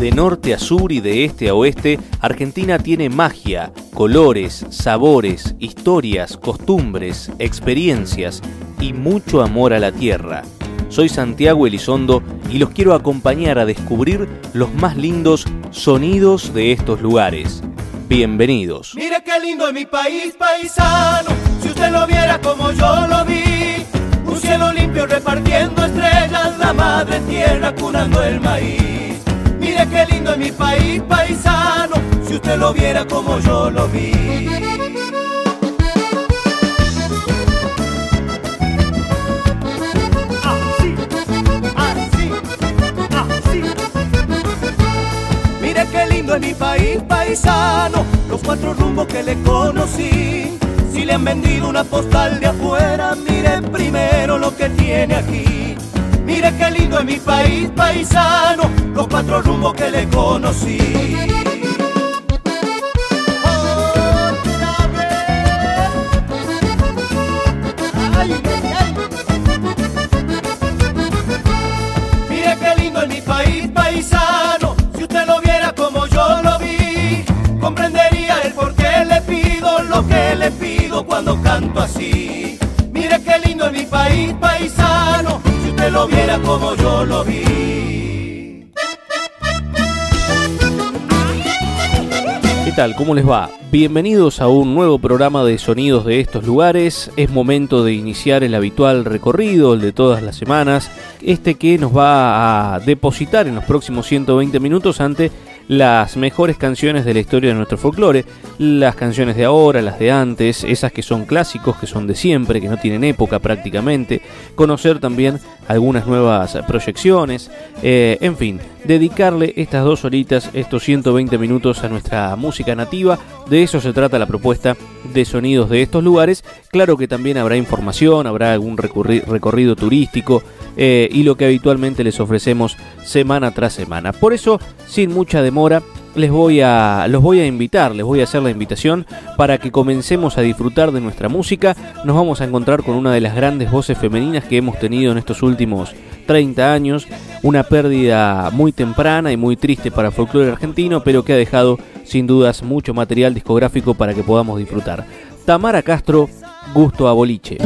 De norte a sur y de este a oeste, Argentina tiene magia, colores, sabores, historias, costumbres, experiencias y mucho amor a la tierra. Soy Santiago Elizondo y los quiero acompañar a descubrir los más lindos sonidos de estos lugares. Bienvenidos. Mire qué lindo es mi país, paisano, si usted lo viera como yo lo vi. Un cielo limpio repartiendo estrellas, la madre tierra curando el maíz. Mire qué lindo es mi país, paisano, si usted lo viera como yo lo vi. Así, así, así. Mire qué lindo es mi país, paisano, los cuatro rumbos que le conocí. Si le han vendido una postal de afuera, miren primero lo que tiene aquí. Mire qué lindo es mi país, paisano, los cuatro rumbos que le conocí. Mire qué lindo es mi país, paisano. Si usted lo viera como yo lo vi, comprendería el por qué le pido lo que le pido cuando canto así. Mire qué lindo es mi país, paisano. Lo viera como yo lo vi. ¿Qué tal? ¿Cómo les va? Bienvenidos a un nuevo programa de sonidos de estos lugares. Es momento de iniciar el habitual recorrido, el de todas las semanas, este que nos va a depositar en los próximos 120 minutos ante las mejores canciones de la historia de nuestro folclore, las canciones de ahora, las de antes, esas que son clásicos, que son de siempre, que no tienen época prácticamente, conocer también algunas nuevas proyecciones, eh, en fin, dedicarle estas dos horitas, estos 120 minutos a nuestra música nativa, de eso se trata la propuesta de sonidos de estos lugares, claro que también habrá información, habrá algún recorrido turístico eh, y lo que habitualmente les ofrecemos semana tras semana. Por eso, sin mucha demora, les voy a los voy a invitar, les voy a hacer la invitación para que comencemos a disfrutar de nuestra música. Nos vamos a encontrar con una de las grandes voces femeninas que hemos tenido en estos últimos 30 años, una pérdida muy temprana y muy triste para el folclore argentino, pero que ha dejado sin dudas mucho material discográfico para que podamos disfrutar. Tamara Castro, Gusto a Boliche.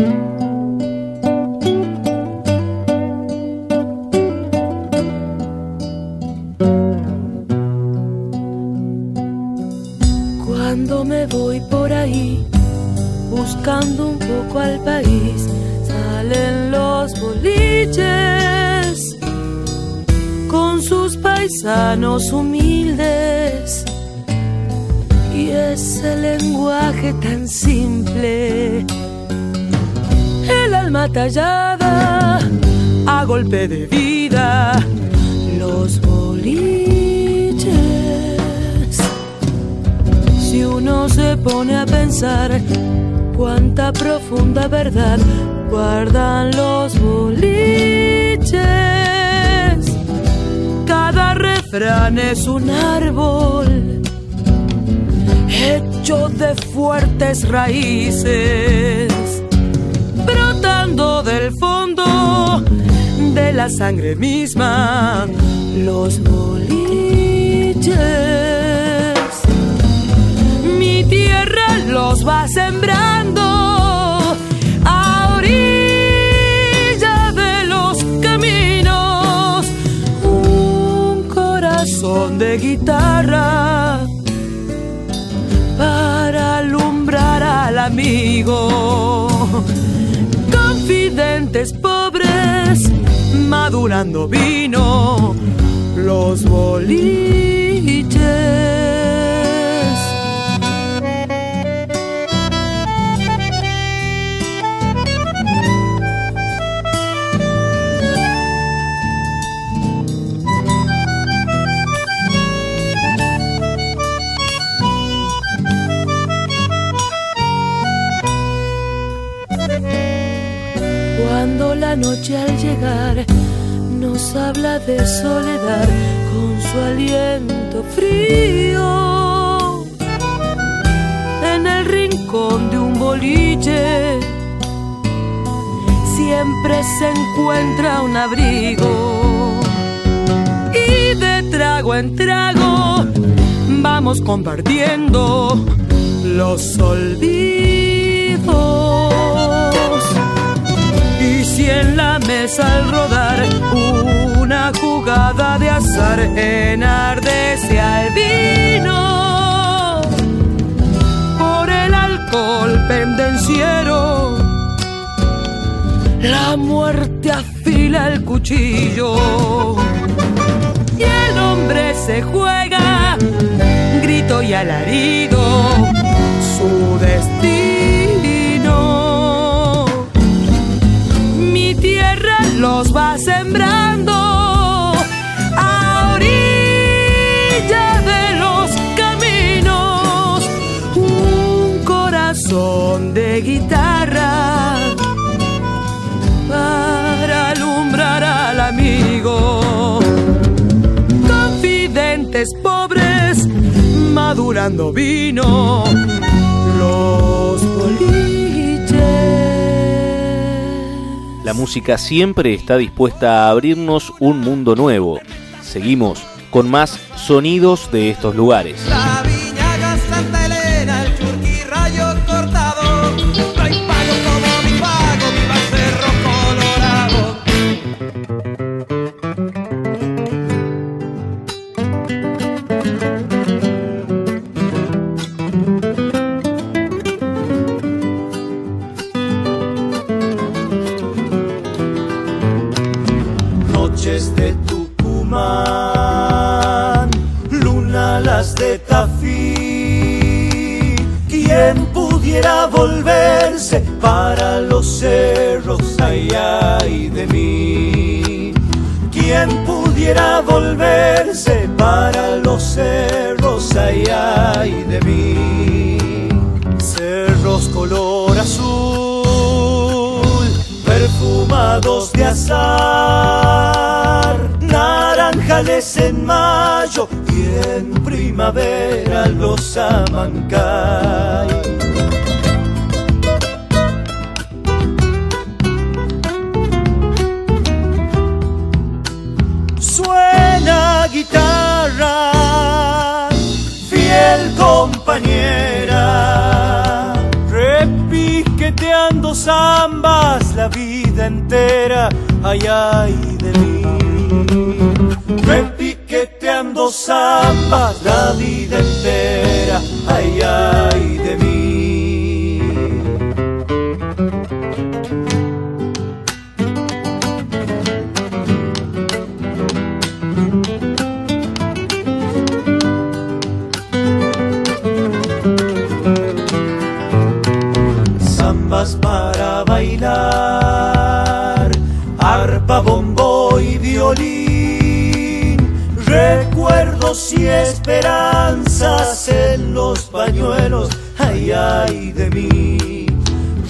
Cuando me voy por ahí buscando un poco al país, salen los boliches con sus paisanos humildes y ese lenguaje tan simple. El alma tallada a golpe de vida, los pone a pensar cuánta profunda verdad guardan los boliches. Cada refrán es un árbol hecho de fuertes raíces, brotando del fondo de la sangre misma, los boliches los va sembrando a orilla de los caminos. Un corazón de guitarra para alumbrar al amigo. Confidentes pobres, madurando vino, los boliches. Noche al llegar nos habla de soledad con su aliento frío. En el rincón de un boliche siempre se encuentra un abrigo. Y detrás trago en trago vamos compartiendo los olvidos. Si en la mesa al rodar una jugada de azar enardece al vino. Por el alcohol pendenciero, la muerte afila el cuchillo. Y el hombre se juega grito y alarido los va sembrando a orilla de los caminos. Un corazón de guitarra para alumbrar al amigo. Confidentes pobres madurando vino los boliches. La música siempre está dispuesta a abrirnos un mundo nuevo. Seguimos con más sonidos de estos lugares. Pudiera volverse para los cerros, ay, ay de mí? Cerros color azul, perfumados de azar, naranjales en mayo y en primavera los amancay. Entera, ay ay de mí. Repiqueteando zambas la vida entera, ay ay esperanzas en los pañuelos, ay, ay de mí.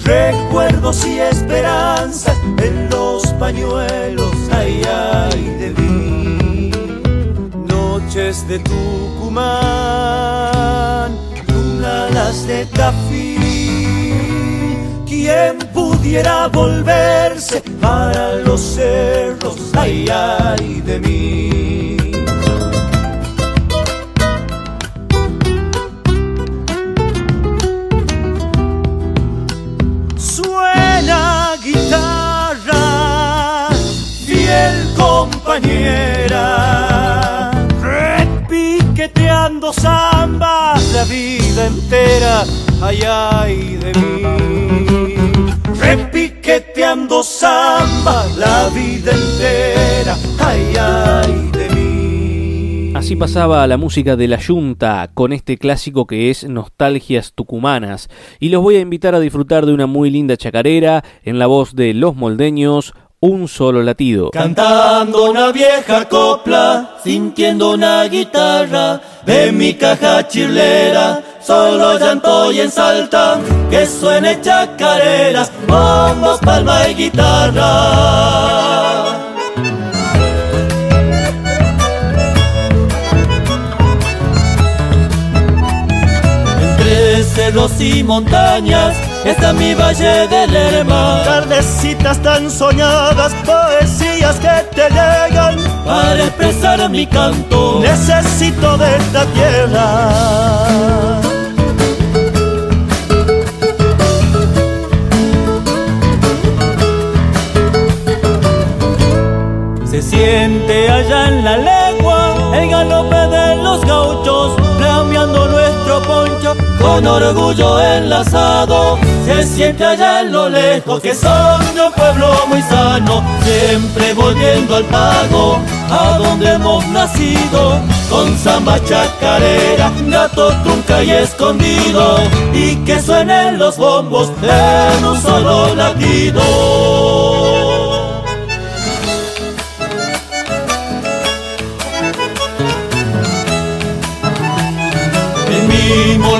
Recuerdos y esperanzas en los pañuelos, ay, ay de mí. Noches de Tucumán, luna las de Tafí. ¿Quién pudiera volverse para los cerros, ay, ay de mí? Ay de mí. Repiqueteando samba la vida entera, ay, ay de mí. Así pasaba la música de la Yunta con este clásico que es Nostalgias Tucumanas. Y los voy a invitar a disfrutar de una muy linda chacarera en la voz de Los Moldeños, Un Solo Latido. Cantando una vieja copla, sintiendo una guitarra de mi caja chilera, solo llanto y en que suene chacareras, bombos, palma y guitarra. Entre cerros y montañas, está mi valle del Lerma. Tardecitas tan soñadas, poesías que te llegan para expresar mi canto. Necesito de esta tierra. Se siente allá en la legua el galope de los gauchos, flameando nuestro poncho con orgullo enlazado. Se siente allá en lo lejos que son de un pueblo muy sano, siempre volviendo al pago, a donde hemos nacido, con samba chacarera, gato, tunca y escondido, y que suenen los bombos en un solo latido.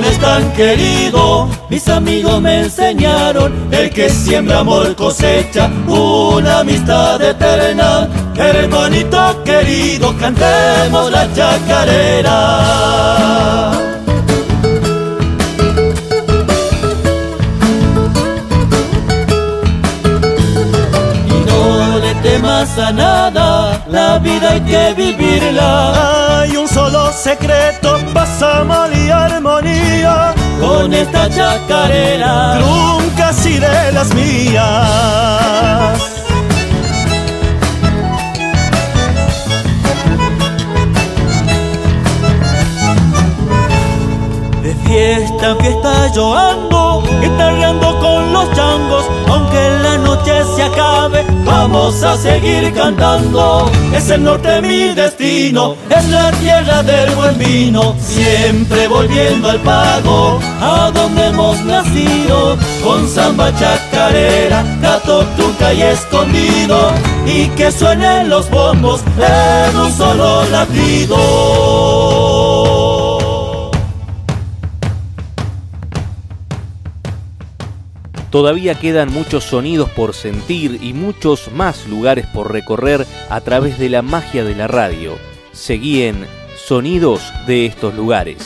es tan querido, mis amigos me enseñaron, el que siembra amor cosecha una amistad eterna. Hermanito querido, cantemos la chacarera. Y no le temas a nada, la vida hay que vivirla. Hay un solo secreto, pasamos y armonía con esta chacarera, nunca así de las mías. Fiesta en fiesta yo ando, guitarreando con los changos, aunque la noche se acabe, vamos a seguir cantando. Es el norte mi destino, es la tierra del buen vino, siempre volviendo al pago, a donde hemos nacido, con samba chacarera, gato, tuca y escondido, y que suenen los bombos en un solo latido. Todavía quedan muchos sonidos por sentir y muchos más lugares por recorrer a través de la magia de la radio. Seguí en Sonidos de estos lugares.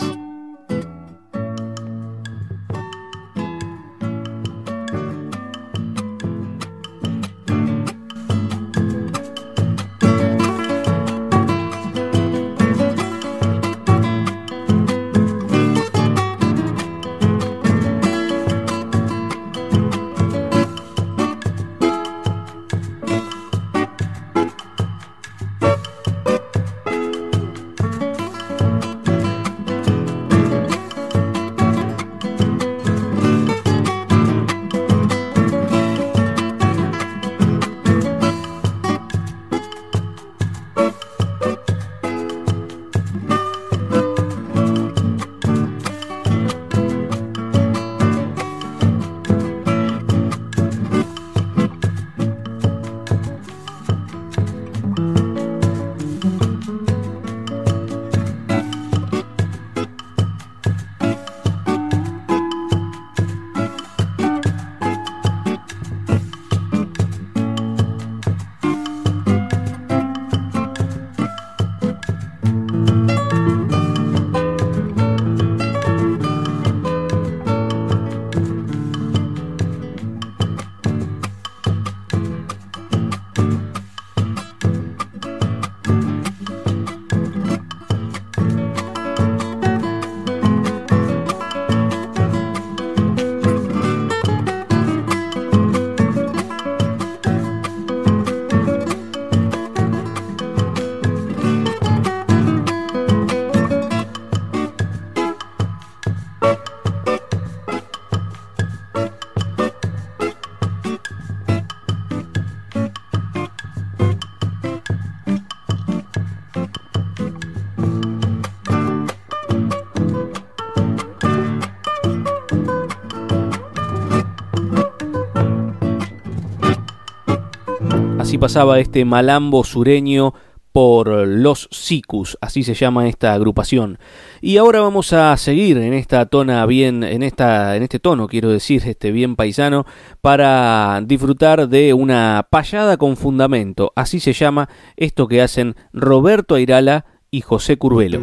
Pasaba este malambo sureño por los Sicus, así se llama esta agrupación. Y ahora vamos a seguir en esta tona bien, en esta, en este tono, quiero decir, este bien paisano, para disfrutar de una payada con fundamento. Así se llama esto que hacen Roberto Airala y José Curvelo.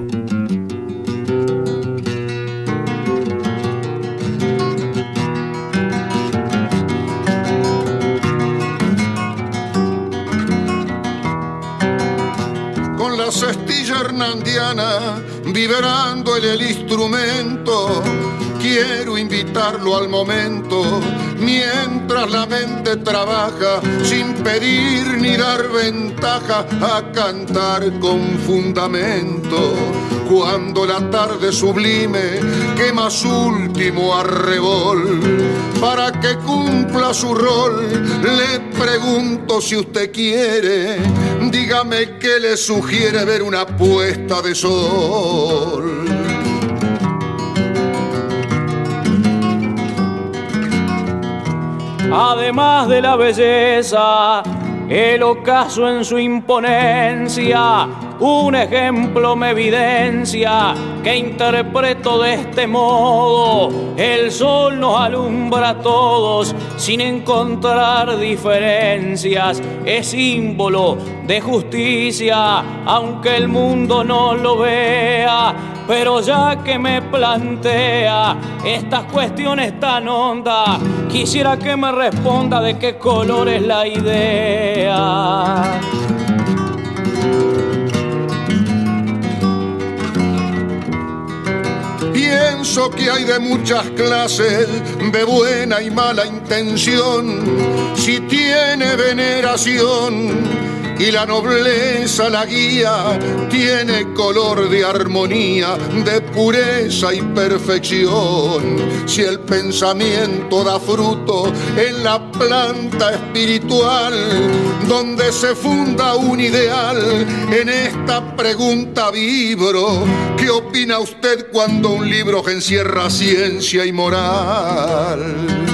La cestilla hernandiana, vibrando en el instrumento. Quiero invitarlo al momento, mientras la mente trabaja, sin pedir ni dar ventaja, a cantar con fundamento. Cuando la tarde sublime quema su último arrebol, para que cumpla su rol, le pregunto si usted quiere, dígame qué le sugiere ver una puesta de sol. Además de la belleza, el ocaso en su imponencia, un ejemplo me evidencia que interpreto de este modo. El sol nos alumbra a todos sin encontrar diferencias. Es símbolo de justicia, aunque el mundo no lo vea. Pero ya que me plantea estas cuestiones tan hondas, quisiera que me responda de qué color es la idea. Pienso que hay de muchas clases, de buena y mala intención. Si tiene veneración y la nobleza la guía, tiene color de armonía, de pureza y perfección. Si el pensamiento da fruto en la planta espiritual, donde se funda un ideal, en esta pregunta vibro, ¿qué opina usted cuando un libro encierra ciencia y moral?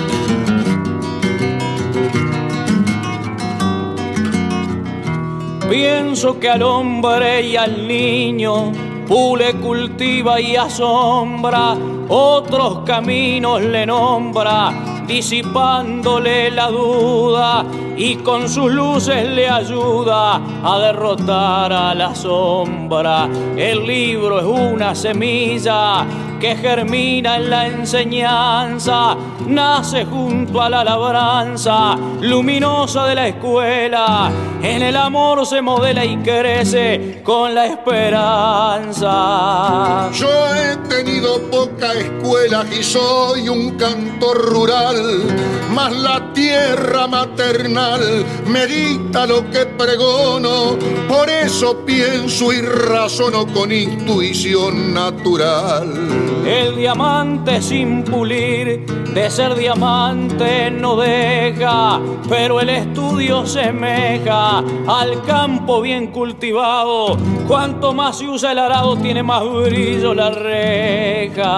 Pienso que al hombre y al niño pule, cultiva y asombra, otros caminos le nombra, disipándole la duda y con sus luces le ayuda a derrotar a la sombra. El libro es una semilla que germina en la enseñanza, nace junto a la labranza luminosa de la escuela, en el amor se modela y crece con la esperanza. Yo he tenido poca escuela y soy un cantor rural, mas la tierra maternal medita lo que pregono, por eso pienso y razono con intuición natural. El diamante sin pulir, de ser diamante no deja, pero el estudio semeja al campo bien cultivado. Cuanto más se usa el arado, tiene más brillo la reja.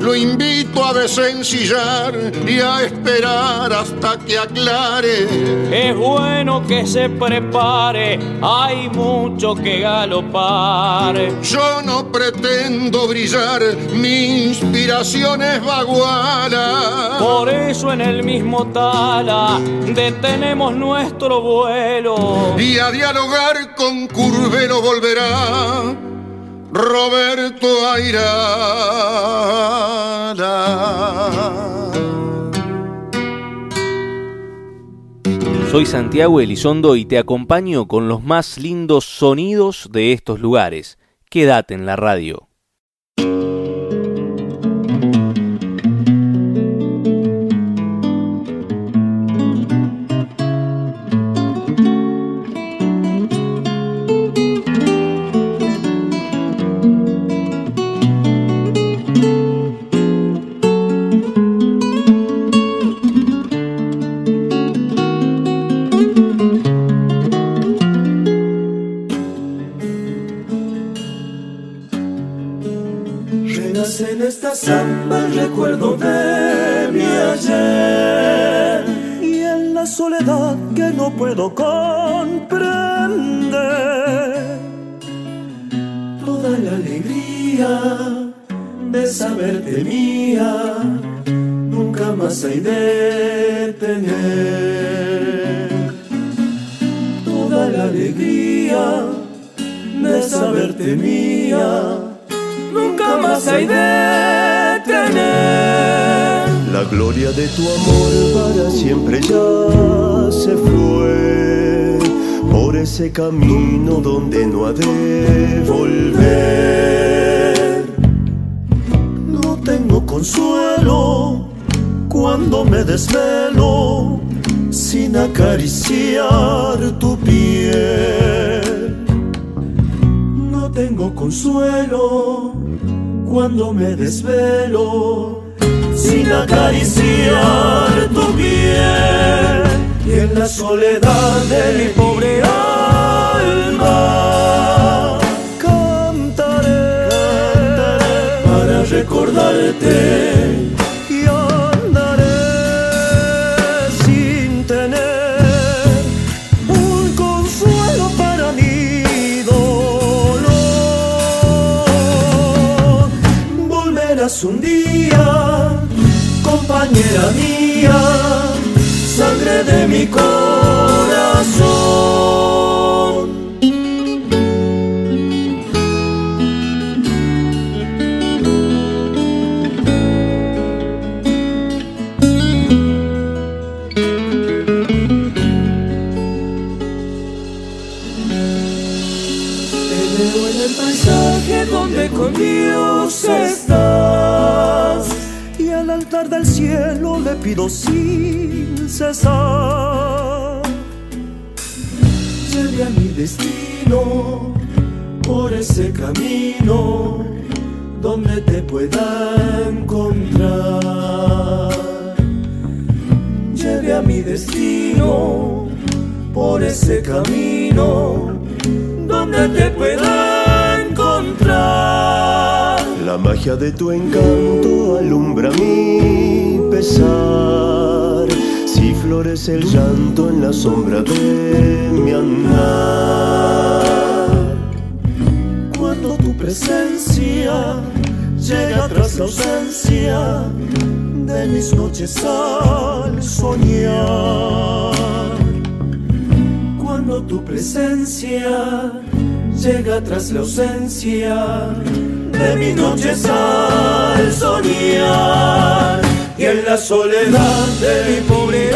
Lo invito a desencillar y a esperar hasta que aclare. Es bueno que se prepare, hay mucho que galopar. Yo no pretendo brillar, mi inspiración es vaguala. Por eso en el mismo tala detenemos nuestro vuelo. Y a dialogar con Curvelo volverá Roberto Airala. Soy Santiago Elizondo y te acompaño con los más lindos sonidos de estos lugares. Quédate en la radio. Samba el recuerdo de mi ayer. Y en la soledad que no puedo comprender toda la alegría de saberte mía nunca más hay de tener. Toda la alegría de saberte mía nunca más hay de La gloria de tu amor para siempre ya se fue por ese camino donde no ha de volver. No tengo consuelo cuando me desvelo sin acariciar tu piel. No tengo consuelo cuando me desvelo sin acariciar tu piel. Y en la soledad de mi pobre alma cantaré, para recordarte sangre de mi corazón. Al cielo le pido sin cesar. Lleve a mi destino por ese camino donde te pueda encontrar. Lleve a mi destino por ese camino donde te pueda. La magia de tu encanto alumbra mi pesar. Si florece el llanto en la sombra de mi andar. Cuando tu presencia llega tras la ausencia de mis noches al soñar cuando tu presencia llega tras la ausencia de mis noches al soñar. Y en la soledad de mi pobre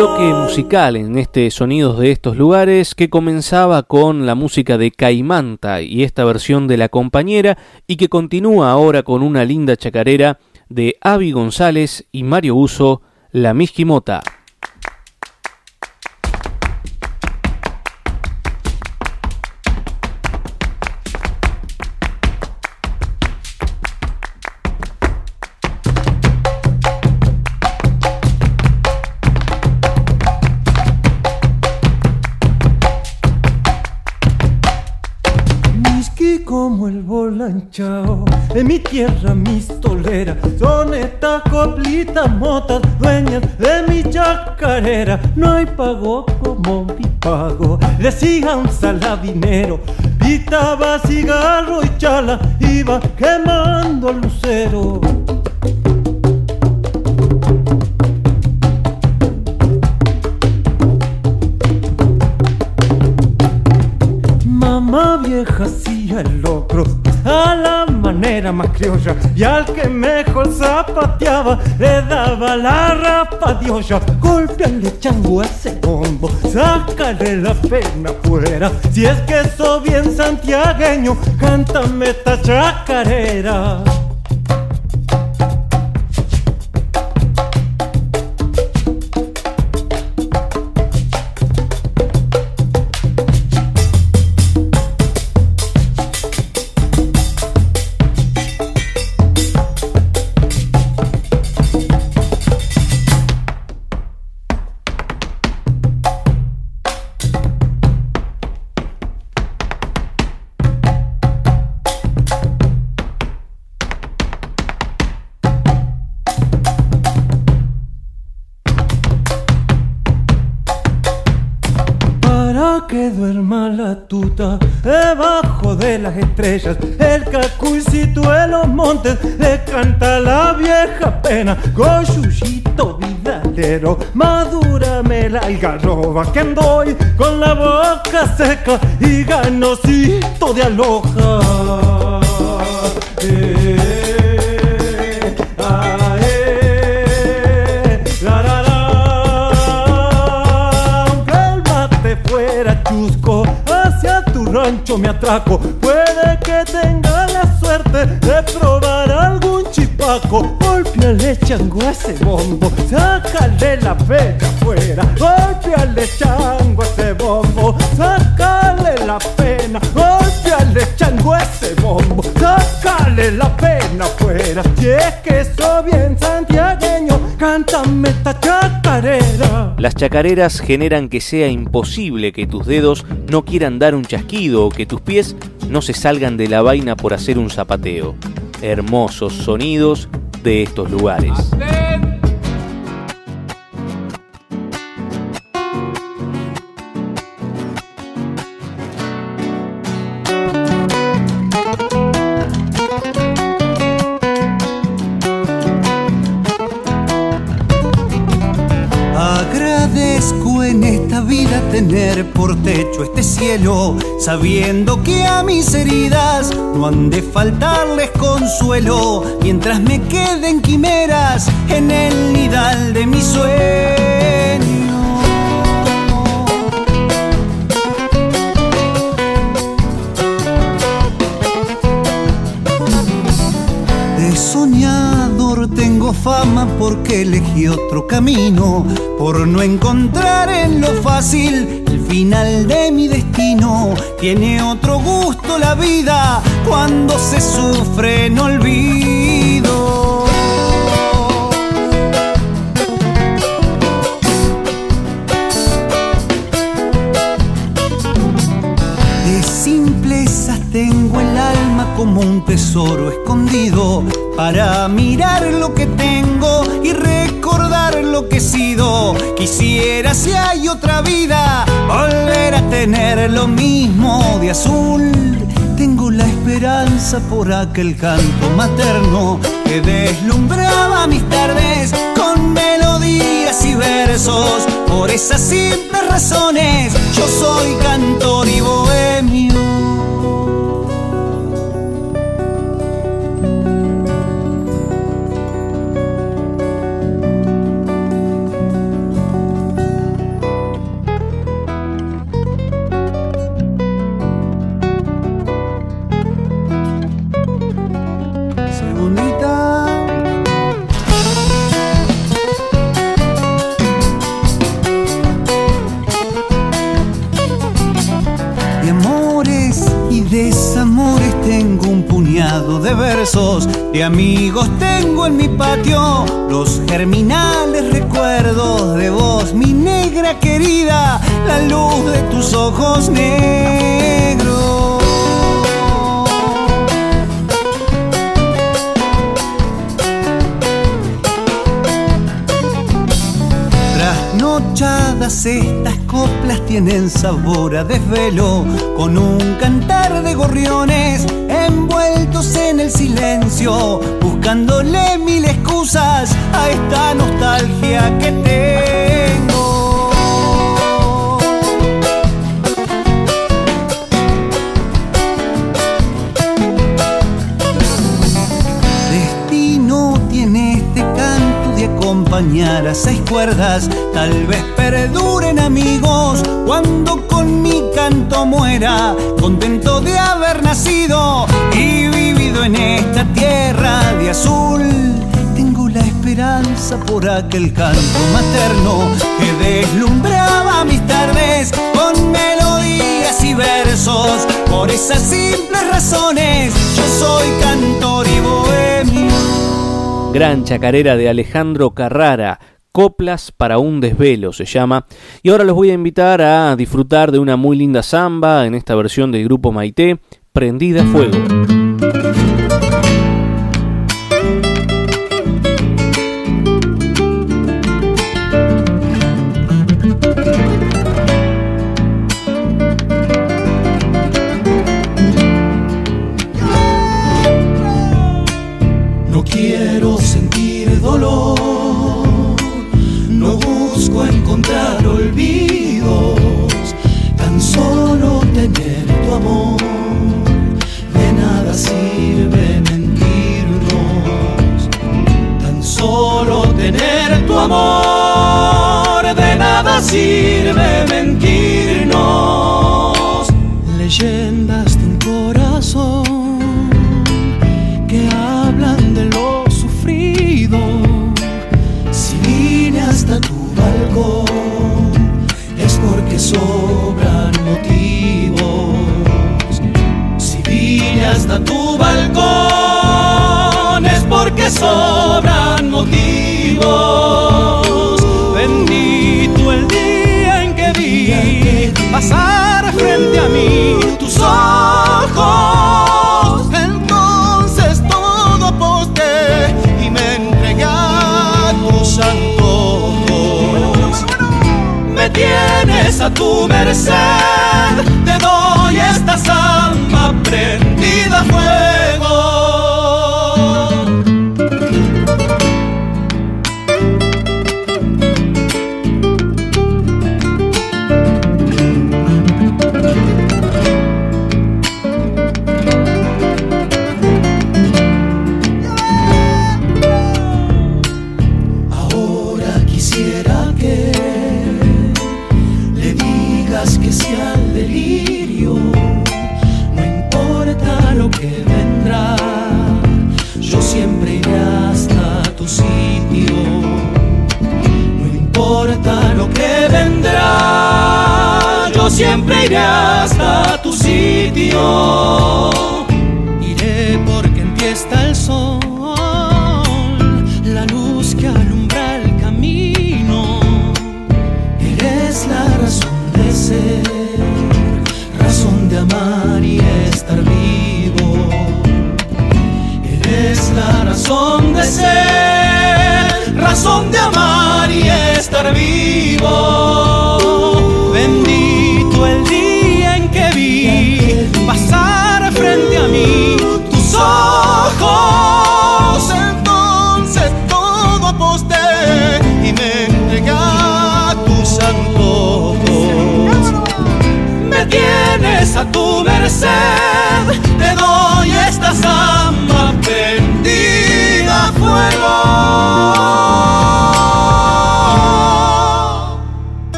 Bloque musical en este Sonidos de estos lugares que comenzaba con la música de Caimanta y esta versión de La Compañera y que continúa ahora con una linda chacarera de Avi González y Mario Uso, La Misquimota. En mi tierra mis toleras, son esta coplita motas, dueñas de mi chacarera. No hay pago como mi pago, decía un salabinero, pitaba cigarro y chala, iba quemando el lucero. Vieja hacía el locro manera más criolla y al que mejor zapateaba le daba la rapadiosa. Golpeale chango a ese bombo, sácale la pena fuera. Si es que soy bien santiagueño, cántame esta chacarera. Las estrellas. El cacuicito de los montes le canta la vieja pena. Coyuyito vidalero, madúrame la algarroba que andoy con la boca seca y ganosito de aloja. Eh, ah, eh, de probar algún chipaco. Golpeale chango a ese bombo, sácale la pena afuera. Golpeale chango a ese bombo, sácale la pena. Golpeale chango a ese bombo, sácale la pena afuera. Si es que soy bien santiagueño, cántame esta chacarera. Las chacareras generan que sea imposible que tus dedos no quieran dar un chasquido o que tus pies no se salgan de la vaina por hacer un zapateo. Hermosos sonidos de estos lugares. Sabiendo que a mis heridas no han de faltarles consuelo, mientras me queden quimeras en el nidal de mi sueño. Tengo fama porque elegí otro camino, por no encontrar en lo fácil el final de mi destino. Tiene otro gusto la vida cuando se sufre en olvido. De simplezas tengo el alma como un tesoro escondido para mirar lo que tengo y sido. Quisiera si hay otra vida volver a tener lo mismo de azul. Tengo la esperanza por aquel canto materno que deslumbraba mis tardes con melodías y versos. Por esas simples razones yo soy cantor y bohemio. De versos, amigos tengo en mi patio los germinales recuerdos de vos, mi negra querida, la luz de tus ojos negros. Trasnochadas estas coplas tienen sabor a desvelo, con un cantar de gorriones envueltos en el silencio, buscándole mil excusas a esta nostalgia que tengo. Destino tiene este canto de acompañar a seis cuerdas. Tal vez perduren amigos cuando con mi canto muera. Contento de haber nacido y vivido en esta tierra de azul. Tengo la esperanza por aquel canto materno que deslumbraba mis tardes con melodías y versos. Por esas simples razones yo soy cantor y bohemio. Gran chacarera de Alejandro Carrara. Coplas para un desvelo se llama. Y ahora los voy a invitar a disfrutar de una muy linda samba en esta versión del grupo Maite, Prendida Fuego.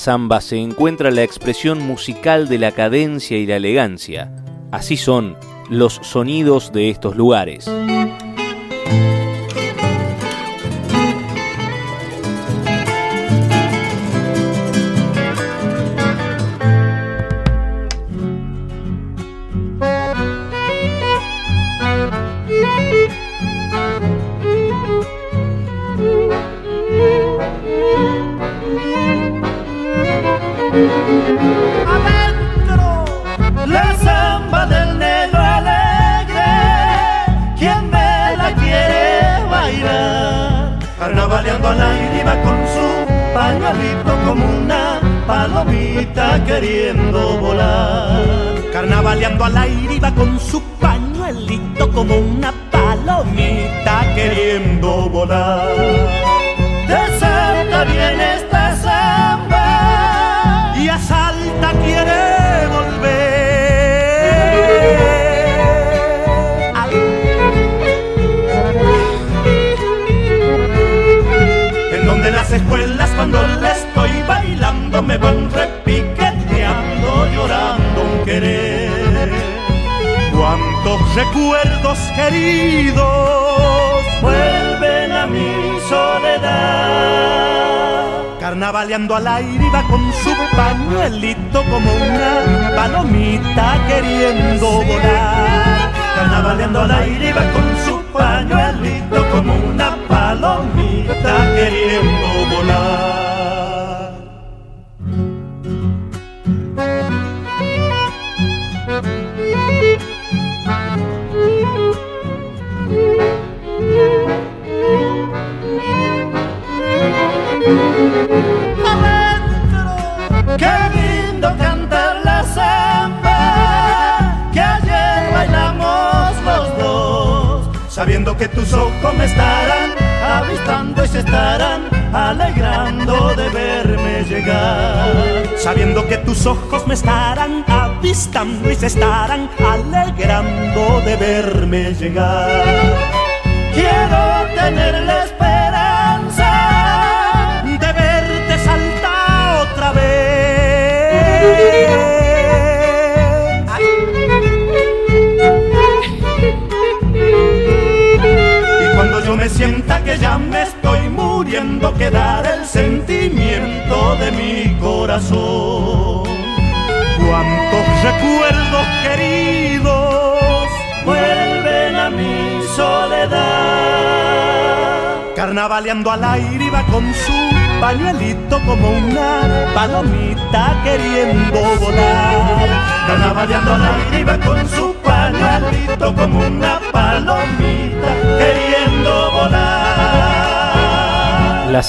zamba se encuentra la expresión musical de la cadencia y la elegancia. Así son los sonidos de estos lugares.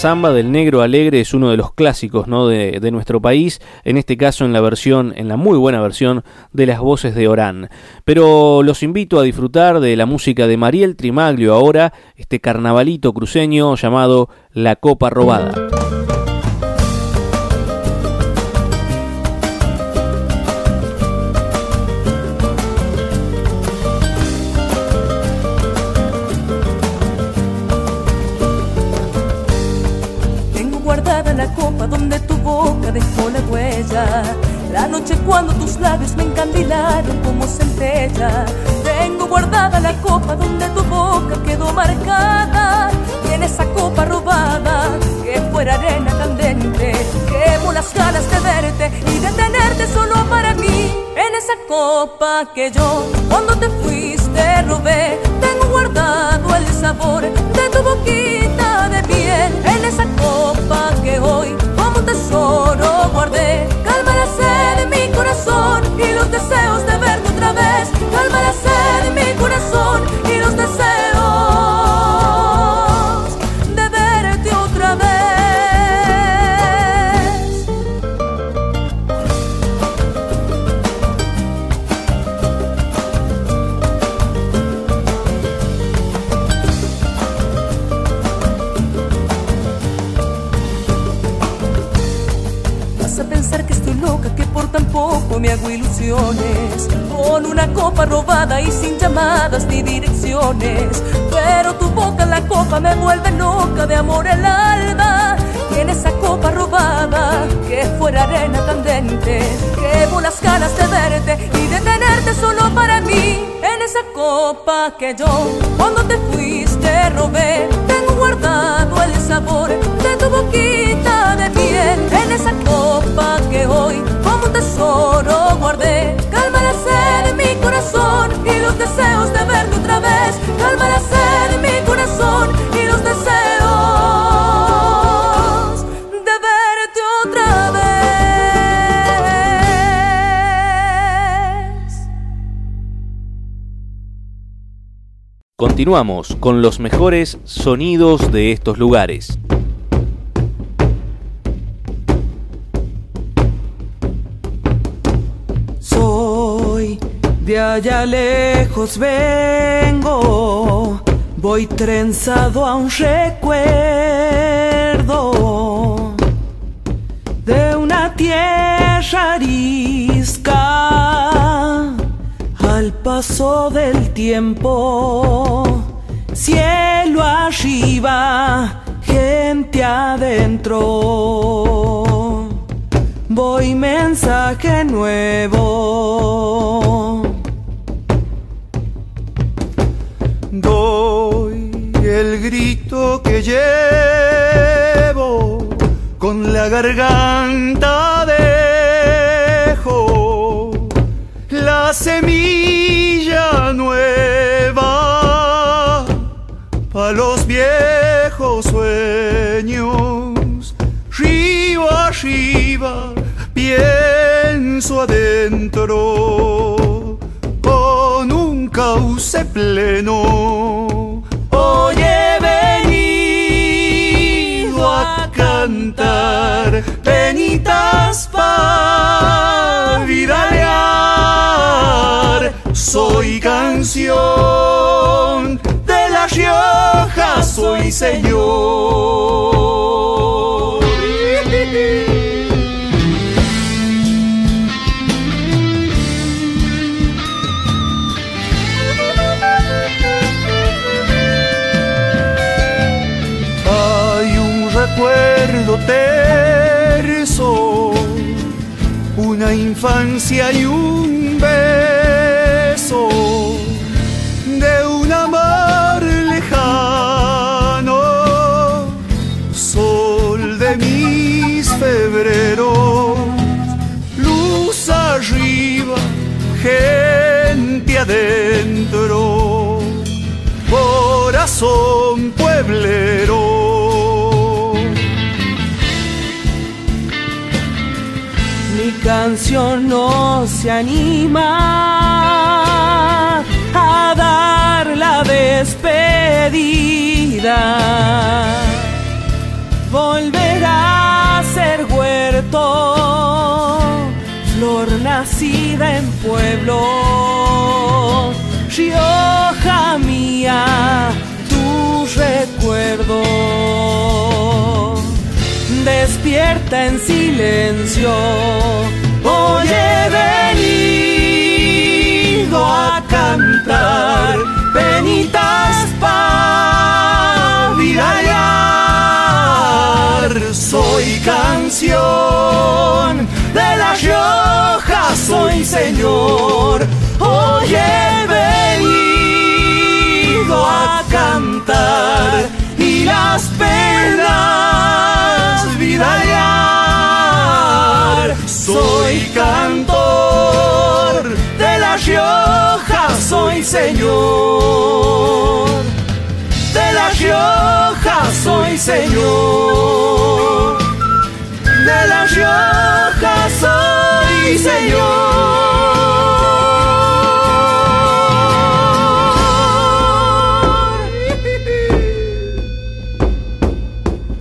Samba del negro alegre es uno de los clásicos ¿no? de, de, nuestro país, en este caso en la versión, en la muy buena versión de las voces de Orán. Pero los invito a disfrutar de la música de Mariel Trimaglio ahora, este carnavalito cruceño llamado La Copa Robada. Noche cuando tus labios me encandilaron como centella. Tengo guardada la copa donde tu boca quedó marcada. Y en esa copa robada, que fuera arena candente, quemo las ganas de verte y de tenerte solo para mí. En esa copa que yo, cuando te fuiste, robé, tengo guardado el sabor de tu boquita de piel. En esa copa que hoy como tesoro guardé. Calma la sed de mi corazón y los deseos de verte otra vez. Calma la sed de mi corazón me hago ilusiones. Con una copa robada y sin llamadas ni direcciones. Pero tu boca la copa me vuelve loca de amor el alma. Y en esa copa robada, que fuera arena candente, quemo las ganas de verte y de tenerte solo para mí. En esa copa que yo, cuando te fuiste, robé, tengo guardado el sabor de tu boquita de piel. En esa copa que hoy tesoro guardé. Calma la sed de mi corazón y los deseos de verte otra vez. Calma la sed de mi corazón y los deseos de verte otra vez. Continuamos con los mejores sonidos de estos lugares. De allá lejos vengo, voy trenzado a un recuerdo de una tierra arisca al paso del tiempo, cielo arriba, gente adentro, voy mensaje nuevo. Doy el grito que llevo con la garganta dejo la semilla nueva para los viejos sueños. Río arriba pienso adentro cauce pleno. Hoy he venido a cantar penitas pa' vidalear. Soy canción de la Rioja, soy señor. Un recuerdo terso, una infancia y un beso de un amor lejano, sol de mis febreros, luz arriba, gente adentro, corazón pueblero. Canción no se anima a dar la despedida. Volverá a ser huerto, flor nacida en pueblo. Rioja mía, tu recuerdo despierta en silencio. Hoy he venido a cantar penitas pa' vidalear. Soy canción de la Rioja, soy señor. Hoy he venido a cantar y las penas vidalear. Soy cantor de la Rioja, soy señor. De la Rioja soy señor. De la Rioja soy señor.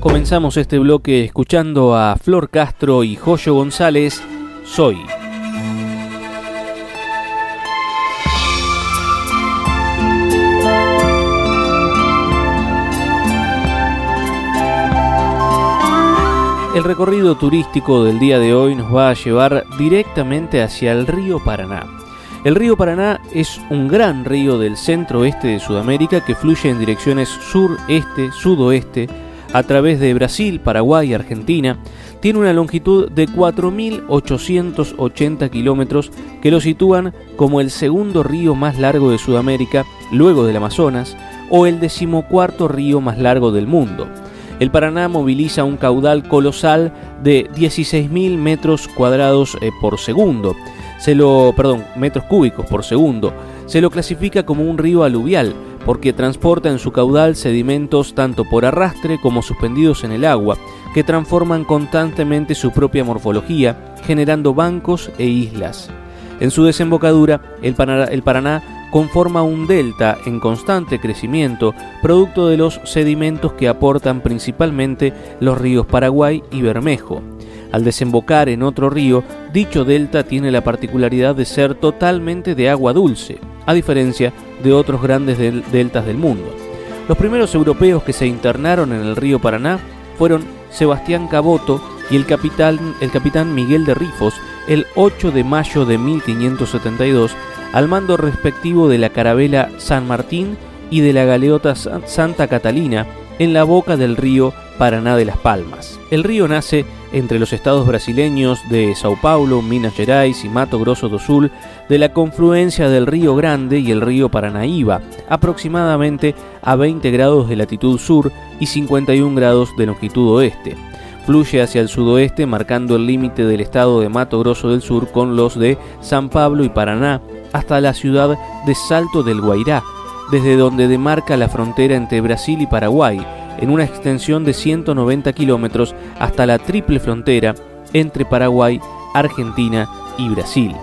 Comenzamos este bloque escuchando a Flor Castro y Joyo González, Soy. El recorrido turístico del día de hoy nos va a llevar directamente hacia el río Paraná. El río Paraná es un gran río del centro-oeste de Sudamérica que fluye en direcciones sur-este, sudoeste, a través de Brasil, Paraguay y Argentina. Tiene una longitud de 4.880 kilómetros que lo sitúan como el segundo río más largo de Sudamérica, luego del Amazonas, o el decimocuarto río más largo del mundo. El Paraná moviliza un caudal colosal de 16.000 metros cuadrados eh, por segundo. Se lo, perdón, metros cúbicos por segundo. Se lo clasifica como un río aluvial porque transporta en su caudal sedimentos tanto por arrastre como suspendidos en el agua, que transforman constantemente su propia morfología, generando bancos e islas. En su desembocadura, el Paraná, el Paraná conforma un delta en constante crecimiento, producto de los sedimentos que aportan principalmente los ríos Paraguay y Bermejo. Al desembocar en otro río, dicho delta tiene la particularidad de ser totalmente de agua dulce, a diferencia de otros grandes del deltas del mundo. Los primeros europeos que se internaron en el río Paraná fueron Sebastián Caboto y el capitán, el capitán Miguel de Rifos el 8 de mayo de 1572 al mando respectivo de la carabela San Martín y de la galeota Santa Catalina en la boca del río Paraná de las Palmas. El río nace entre los estados brasileños de Sao Paulo, Minas Gerais y Mato Grosso do Sul de la confluencia del río Grande y el río Paranaíba, aproximadamente a 20 grados de latitud sur y 51 grados de longitud oeste. Fluye hacia el sudoeste marcando el límite del estado de Mato Grosso del Sur con los de San Pablo y Paraná hasta la ciudad de Salto del Guairá, desde donde demarca la frontera entre Brasil y Paraguay, en una extensión de 190 kilómetros hasta la triple frontera entre Paraguay, Argentina y Brasil.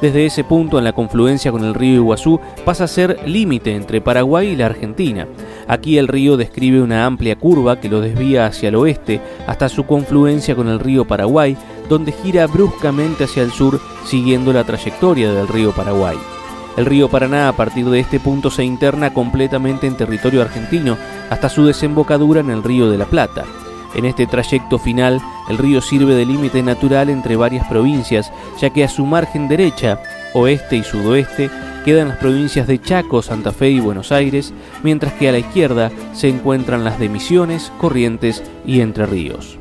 Desde ese punto, en la confluencia con el río Iguazú, pasa a ser límite entre Paraguay y la Argentina. Aquí el río describe una amplia curva que lo desvía hacia el oeste hasta su confluencia con el río Paraguay, donde gira bruscamente hacia el sur siguiendo la trayectoria del río Paraguay. El río Paraná a partir de este punto se interna completamente en territorio argentino hasta su desembocadura en el río de la Plata. En este trayecto final, el río sirve de límite natural entre varias provincias, ya que a su margen derecha, oeste y sudoeste, quedan las provincias de Chaco, Santa Fe y Buenos Aires, mientras que a la izquierda se encuentran las de Misiones, Corrientes y Entre Ríos.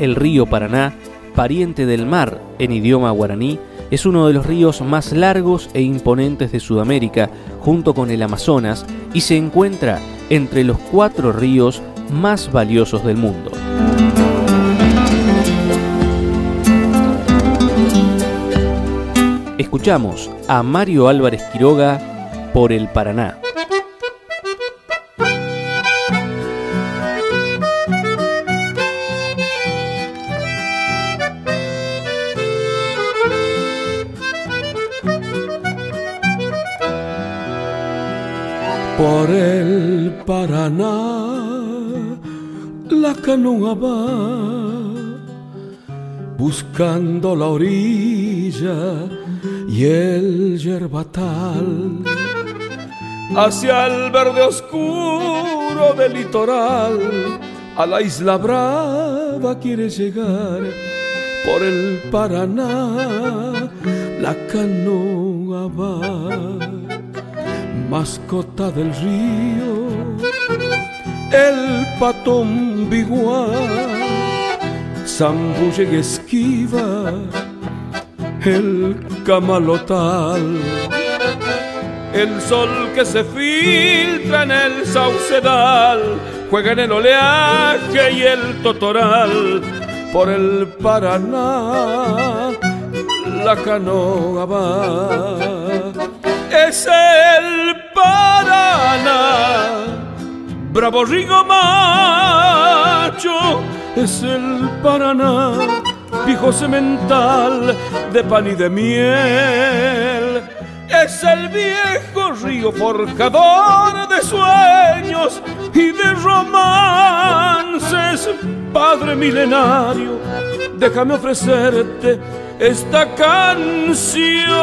El río Paraná, pariente del mar en idioma guaraní, es uno de los ríos más largos e imponentes de Sudamérica, junto con el Amazonas, y se encuentra entre los cuatro ríos más valiosos del mundo. Escuchamos a Mario Álvarez Quiroga por el Paraná. Por el Paraná la canoa va buscando la orilla y el yerbatal. Hacia el verde oscuro del litoral a la isla brava quiere llegar por el Paraná la canoa va mascota del río, el patón bigual, zambulle y esquiva, el camalotal. El sol que se filtra en el saucedal, juega en el oleaje y el totoral, por el Paraná, la canoa va es el Paraná. Bravo Rigo Macho es el Paraná, viejo semental de pan y de miel. Es el viejo río forjador de sueños y de romances, padre milenario. Déjame ofrecerte esta canción.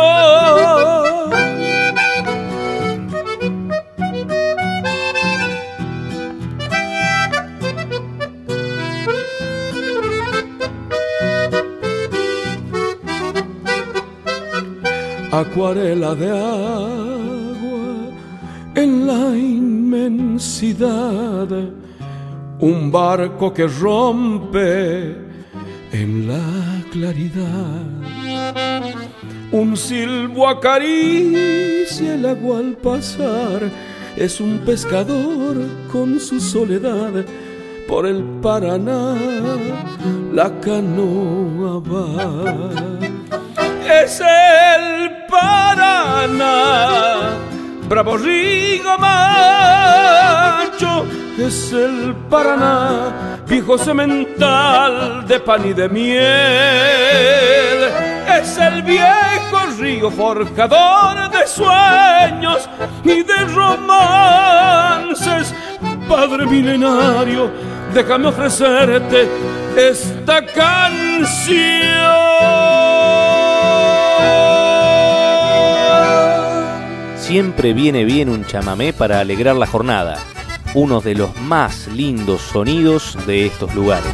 Acuarela de agua en la inmensidad, un barco que rompe en la claridad. Un silbo acaricia el agua al pasar, es un pescador con su soledad por el Paraná, la canoa va es el Paraná. Bravo Rigo Macho es el Paraná, viejo semental de pan y de miel. Es el viejo río forjador de sueños y de romances, padre milenario. Déjame ofrecerte esta canción. Siempre viene bien un chamamé para alegrar la jornada, uno de los más lindos sonidos de estos lugares.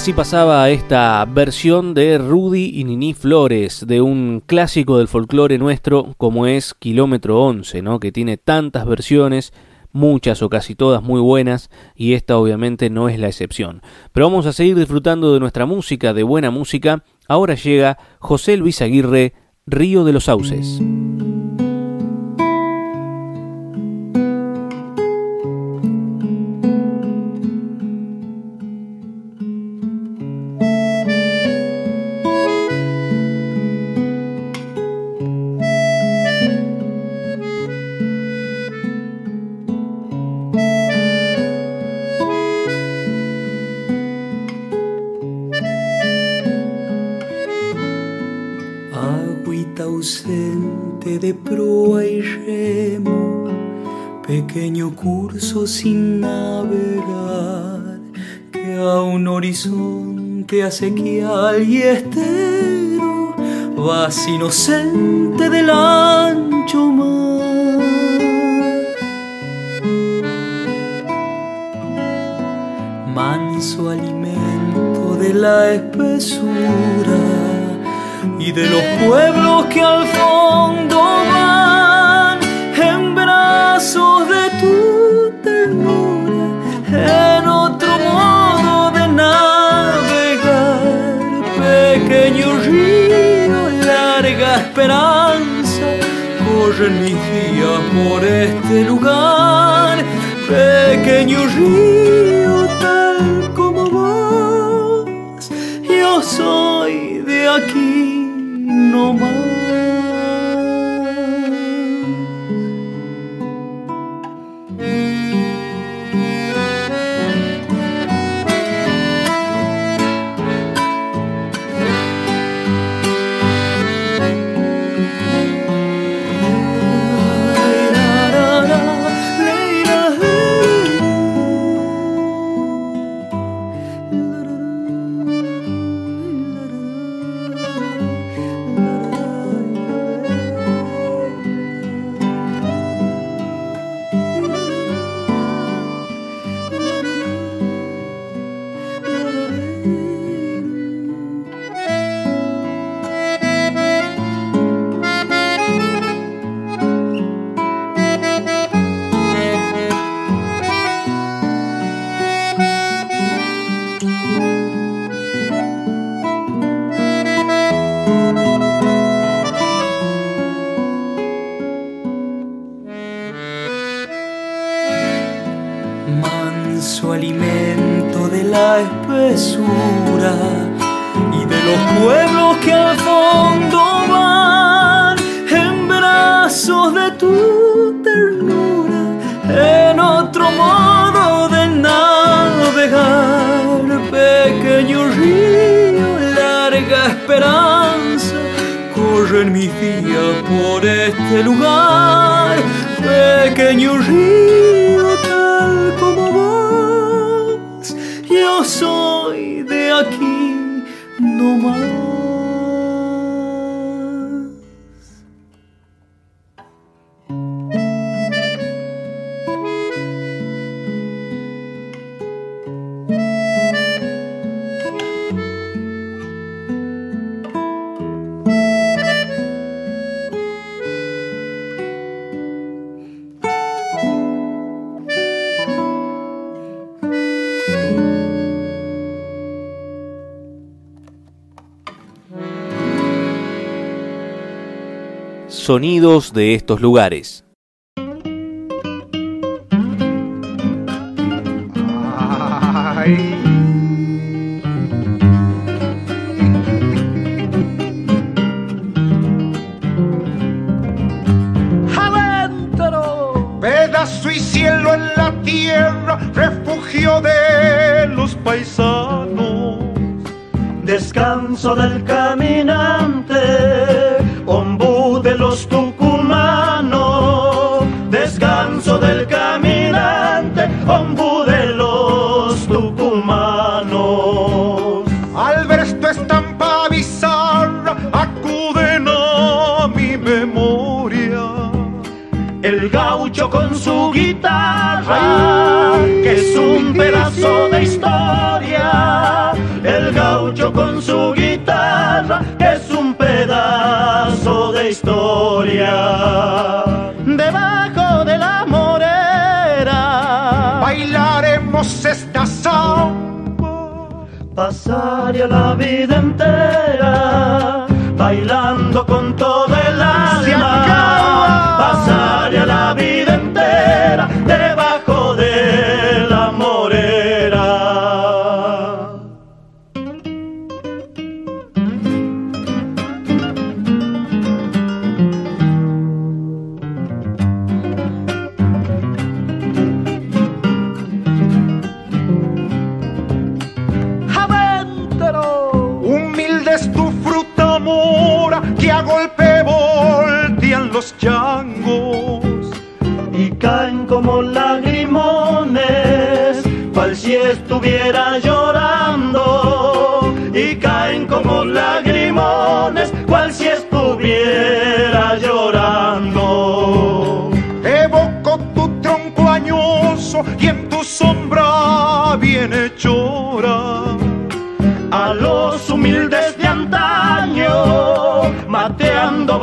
Así pasaba esta versión de Rudy y Nini Flores, de un clásico del folclore nuestro como es Kilómetro 11, ¿no? que tiene tantas versiones, muchas o casi todas muy buenas, y esta obviamente no es la excepción. Pero vamos a seguir disfrutando de nuestra música, de buena música. Ahora llega José Luis Aguirre, Río de los Sauces. Sin navegar, que a un horizonte acequial y estero vas inocente del ancho mar. Manso alimento de la espesura y de los pueblos que al fondo van en brazos de tu en otro modo de navegar. Pequeño río, larga esperanza, corren mis días por este lugar. Pequeño río, tal como vos, yo soy de aquí Roma. por este lugar, pequeño río. Sonidos de estos lugares.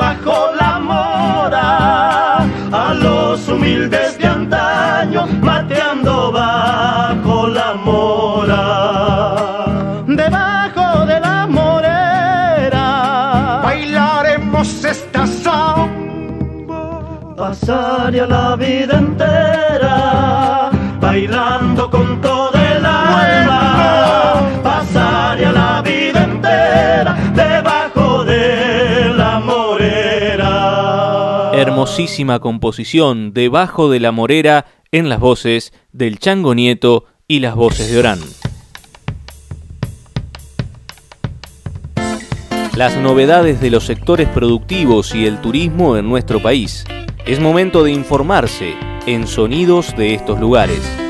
Bajo la mora. A los humildes de antaño, mateando bajo la mora. Debajo de la morera bailaremos esta samba. Pasaría la vida entera bailando morera. Hermosísima composición debajo de la morera en las voces del Chango Nieto y las voces de Orán. Las novedades de los sectores productivos y el turismo en nuestro país. Es momento de informarse en sonidos de estos lugares.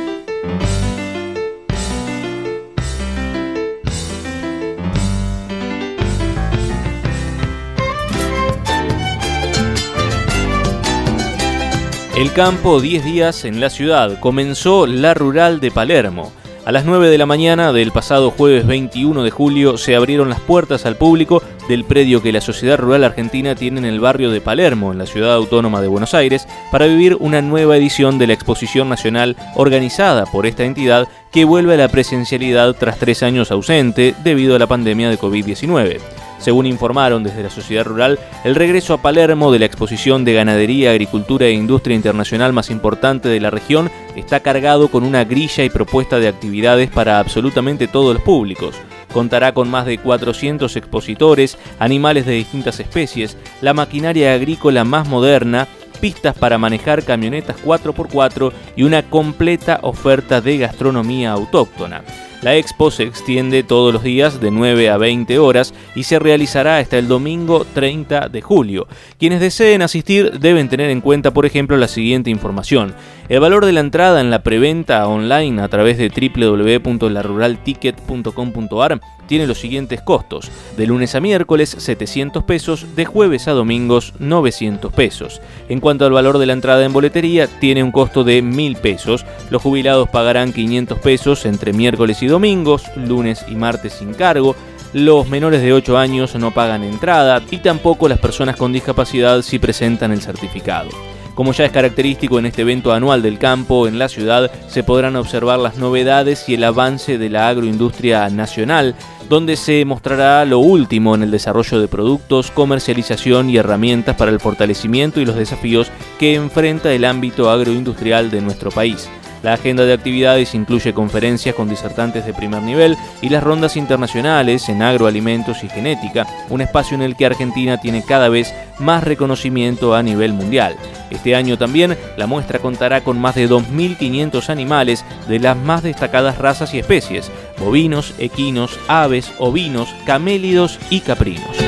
El campo 10 días en la ciudad. Comenzó la rural de Palermo. A las 9 de la mañana del pasado jueves 21 de julio se abrieron las puertas al público del predio que la Sociedad Rural Argentina tiene en el barrio de Palermo, en la ciudad autónoma de Buenos Aires, para vivir una nueva edición de la exposición nacional organizada por esta entidad que vuelve a la presencialidad tras tres años ausente debido a la pandemia de COVID-19. Según informaron desde la sociedad rural, el regreso a Palermo de la exposición de ganadería, agricultura e industria internacional más importante de la región está cargado con una grilla y propuesta de actividades para absolutamente todos los públicos. Contará con más de 400 expositores, animales de distintas especies, la maquinaria agrícola más moderna, pistas para manejar camionetas 4x4 y una completa oferta de gastronomía autóctona. La expo se extiende todos los días de 9 a 20 horas y se realizará hasta el domingo 30 de julio. Quienes deseen asistir deben tener en cuenta, por ejemplo, la siguiente información. El valor de la entrada en la preventa online a través de www.laruralticket.com.ar tiene los siguientes costos. De lunes a miércoles 700 pesos, de jueves a domingos 900 pesos. En cuanto al valor de la entrada en boletería, tiene un costo de 1000 pesos. Los jubilados pagarán 500 pesos entre miércoles y domingos, lunes y martes sin cargo. Los menores de 8 años no pagan entrada y tampoco las personas con discapacidad si presentan el certificado. Como ya es característico en este evento anual del campo en la ciudad, se podrán observar las novedades y el avance de la agroindustria nacional, donde se mostrará lo último en el desarrollo de productos, comercialización y herramientas para el fortalecimiento y los desafíos que enfrenta el ámbito agroindustrial de nuestro país. La agenda de actividades incluye conferencias con disertantes de primer nivel y las rondas internacionales en agroalimentos y genética, un espacio en el que Argentina tiene cada vez más reconocimiento a nivel mundial. Este año también la muestra contará con más de 2.500 animales de las más destacadas razas y especies, bovinos, equinos, aves, ovinos, camélidos y caprinos.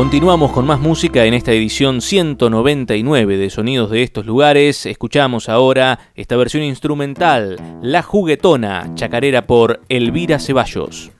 Continuamos con más música en esta edición 199 de Sonidos de estos lugares. Escuchamos ahora esta versión instrumental, La Juguetona, chacarera por Elvira Ceballos.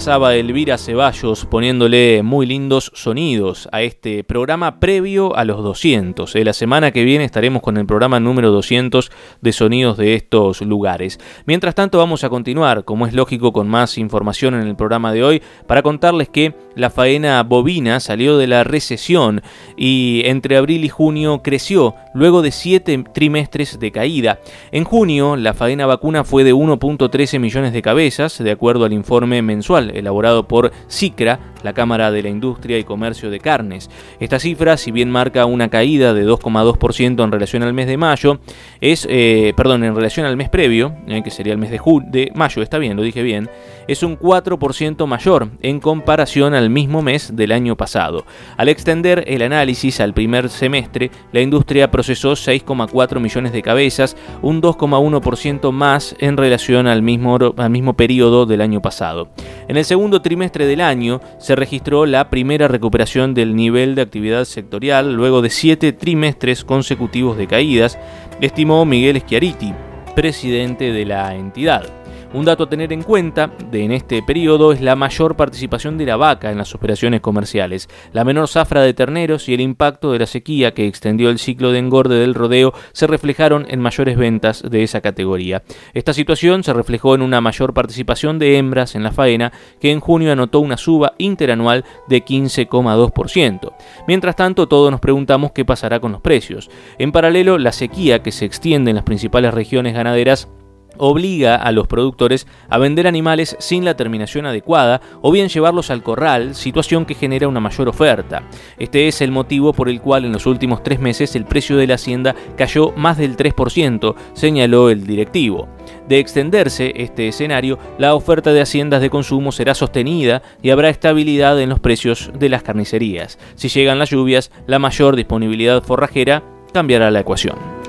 Pasaba Elvira Ceballos poniéndole muy lindos sonidos a este programa previo a los 200. La semana que viene estaremos con el programa número 200 de sonidos de estos lugares. Mientras tanto vamos a continuar, como es lógico, con más información en el programa de hoy para contarles que la faena bovina salió de la recesión y entre abril y junio creció luego de siete trimestres de caída. En junio la faena vacuna fue de 1.13 millones de cabezas, de acuerdo al informe mensual elaborado por CICRA la Cámara de la Industria y Comercio de Carnes. Esta cifra, si bien marca una caída de 2,2% en relación al mes de mayo, es, eh, perdón, en relación al mes previo, eh, que sería el mes de, de mayo, está bien, lo dije bien, es un 4% mayor en comparación al mismo mes del año pasado. Al extender el análisis al primer semestre, la industria procesó 6,4 millones de cabezas, un 2,1% más en relación al mismo, al mismo periodo del año pasado. En el segundo trimestre del año se registró la primera recuperación del nivel de actividad sectorial luego de siete trimestres consecutivos de caídas, estimó Miguel Schiariti, presidente de la entidad. Un dato a tener en cuenta de en este periodo es la mayor participación de la vaca en las operaciones comerciales, la menor zafra de terneros y el impacto de la sequía que extendió el ciclo de engorde del rodeo se reflejaron en mayores ventas de esa categoría. Esta situación se reflejó en una mayor participación de hembras en la faena, que en junio anotó una suba interanual de 15,2%. Mientras tanto, todos nos preguntamos qué pasará con los precios. En paralelo, la sequía que se extiende en las principales regiones ganaderas obliga a los productores a vender animales sin la terminación adecuada o bien llevarlos al corral, situación que genera una mayor oferta. Este es el motivo por el cual en los últimos tres meses el precio de la hacienda cayó más del 3%, señaló el directivo. De extenderse este escenario, la oferta de haciendas de consumo será sostenida y habrá estabilidad en los precios de las carnicerías. Si llegan las lluvias, la mayor disponibilidad forrajera cambiará la ecuación.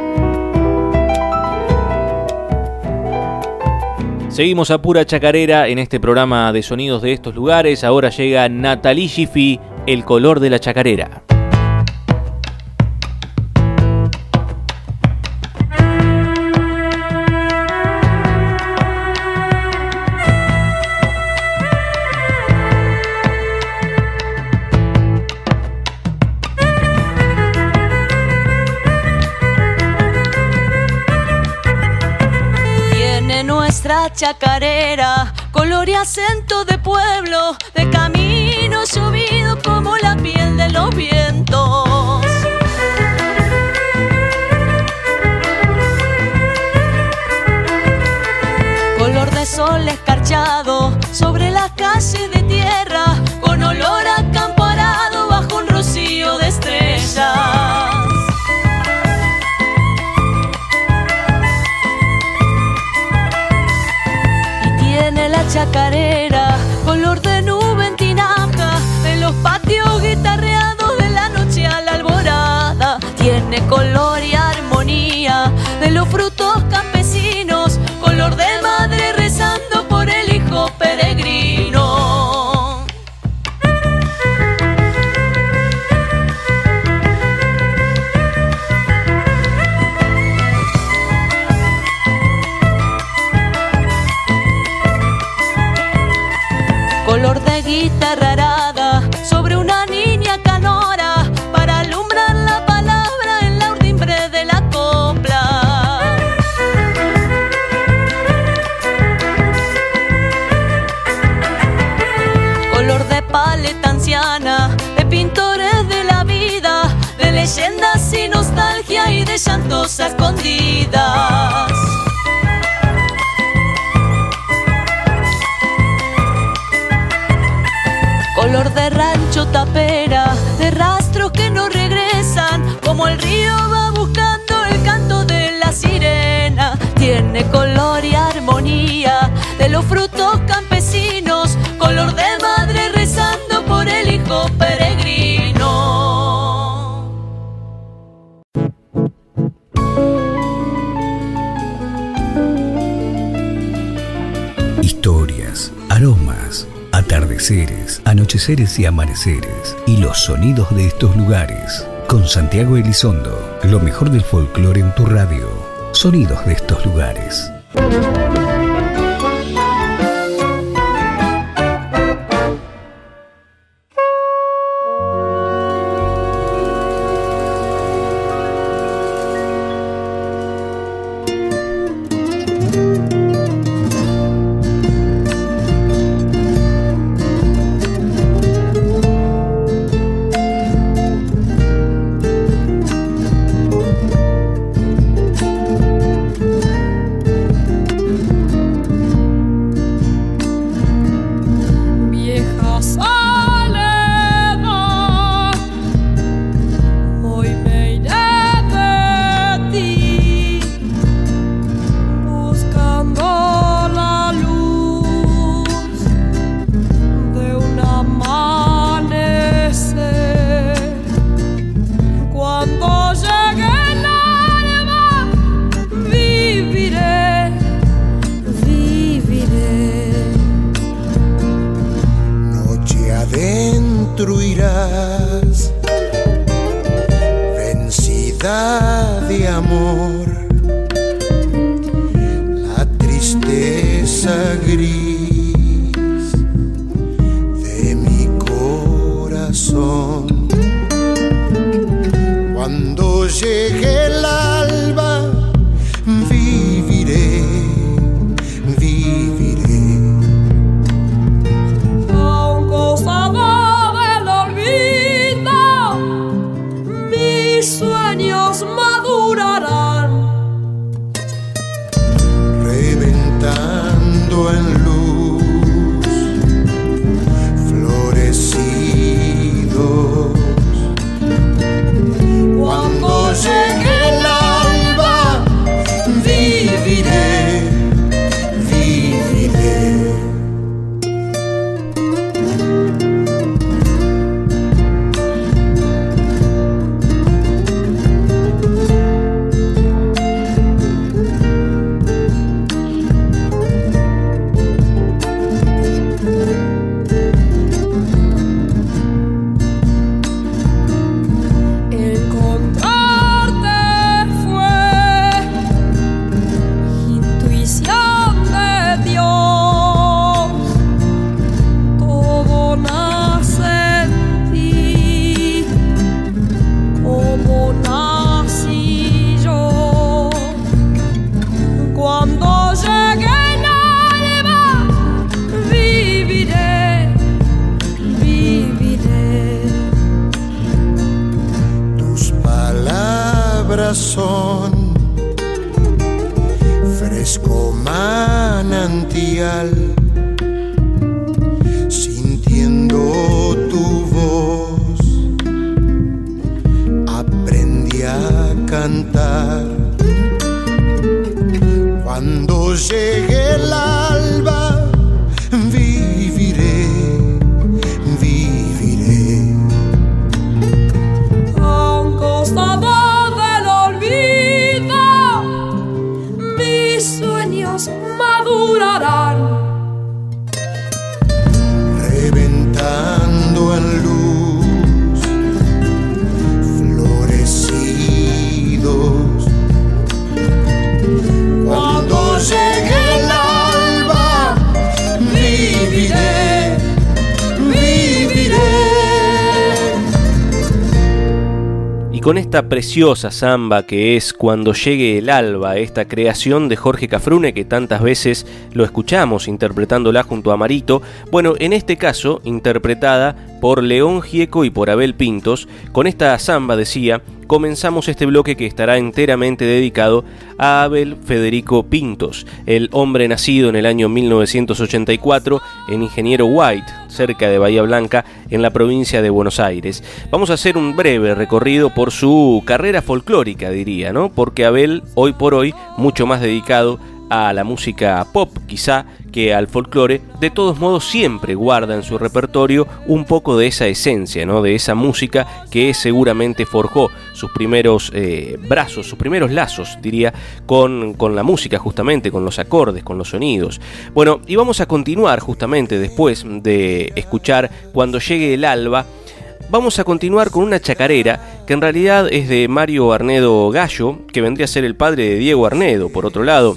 Seguimos a pura chacarera en este programa de sonidos de estos lugares. Ahora llega Natalie Jiffy, El color de la chacarera. Chacarera, color y acento de pueblo, de camino subido como la piel de los vientos. Color de sol escarchado sobre las calles de tierra, chacarera, color de nube en tinaja, de los patios guitarreados de la noche a la alborada. Tiene color y guitarra y amaneceres, y los sonidos de estos lugares. Con Santiago Elizondo, lo mejor del folclore en tu radio. Sonidos de estos lugares. Preciosa samba que es Cuando llegue el alba, esta creación de Jorge Cafrune que tantas veces lo escuchamos interpretándola junto a Marito, bueno, en este caso interpretada por León Gieco y por Abel Pintos, con esta samba decía, comenzamos este bloque que estará enteramente dedicado a Abel Federico Pintos, el hombre nacido en el año 1984 en Ingeniero White, cerca de Bahía Blanca, en la provincia de Buenos Aires. Vamos a hacer un breve recorrido por su carrera folclórica, diría, ¿no? Porque Abel, hoy por hoy, mucho más dedicado a la música pop quizá que al folclore, de todos modos siempre guarda en su repertorio un poco de esa esencia, ¿no? de esa música que seguramente forjó sus primeros eh, brazos, sus primeros lazos, diría, con, con la música justamente, con los acordes, con los sonidos. Bueno, y vamos a continuar justamente después de escuchar Cuando llegue el alba, vamos a continuar con una chacarera que en realidad es de Mario Arnedo Gallo, que vendría a ser el padre de Diego Arnedo, por otro lado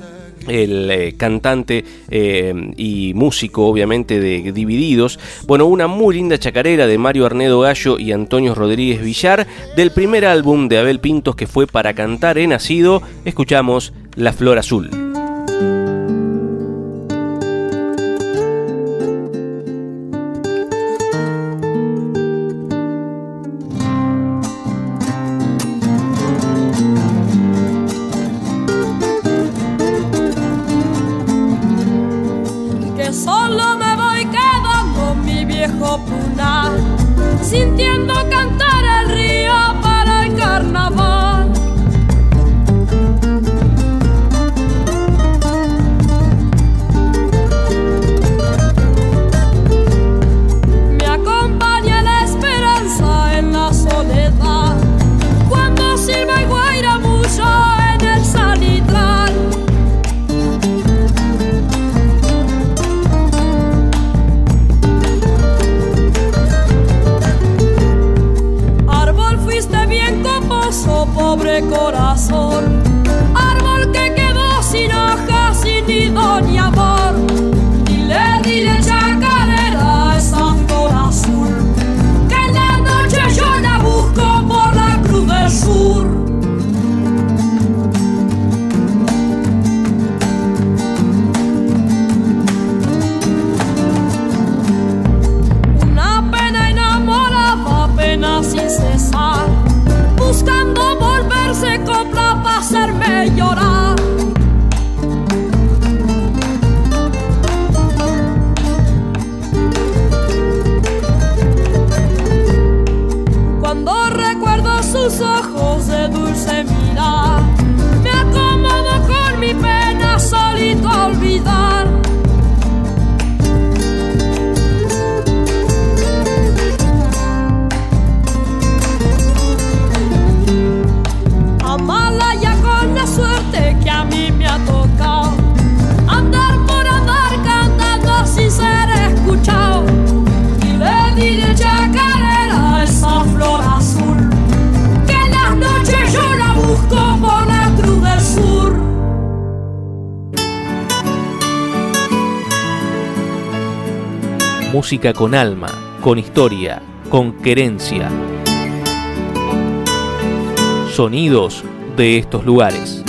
el eh, cantante eh, y músico obviamente de Divididos. Bueno, una muy linda chacarera de Mario Arnedo Gallo y Antonio Rodríguez Villar del primer álbum de Abel Pintos que fue para cantar he nacido. Escuchamos La Flor Azul. Puna, sintiendo cantar música con alma, con historia, con querencia. Sonidos de estos lugares.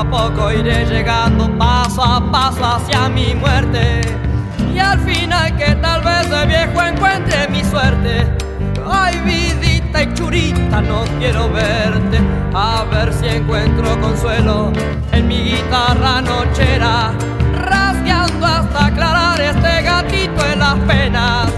a poco iré llegando paso a paso hacia mi muerte. Y al final que tal vez de viejo encuentre mi suerte. Ay, vidita y churita, no quiero verte. A ver si encuentro consuelo en mi guitarra nochera, rasgueando hasta aclarar este gatito en las penas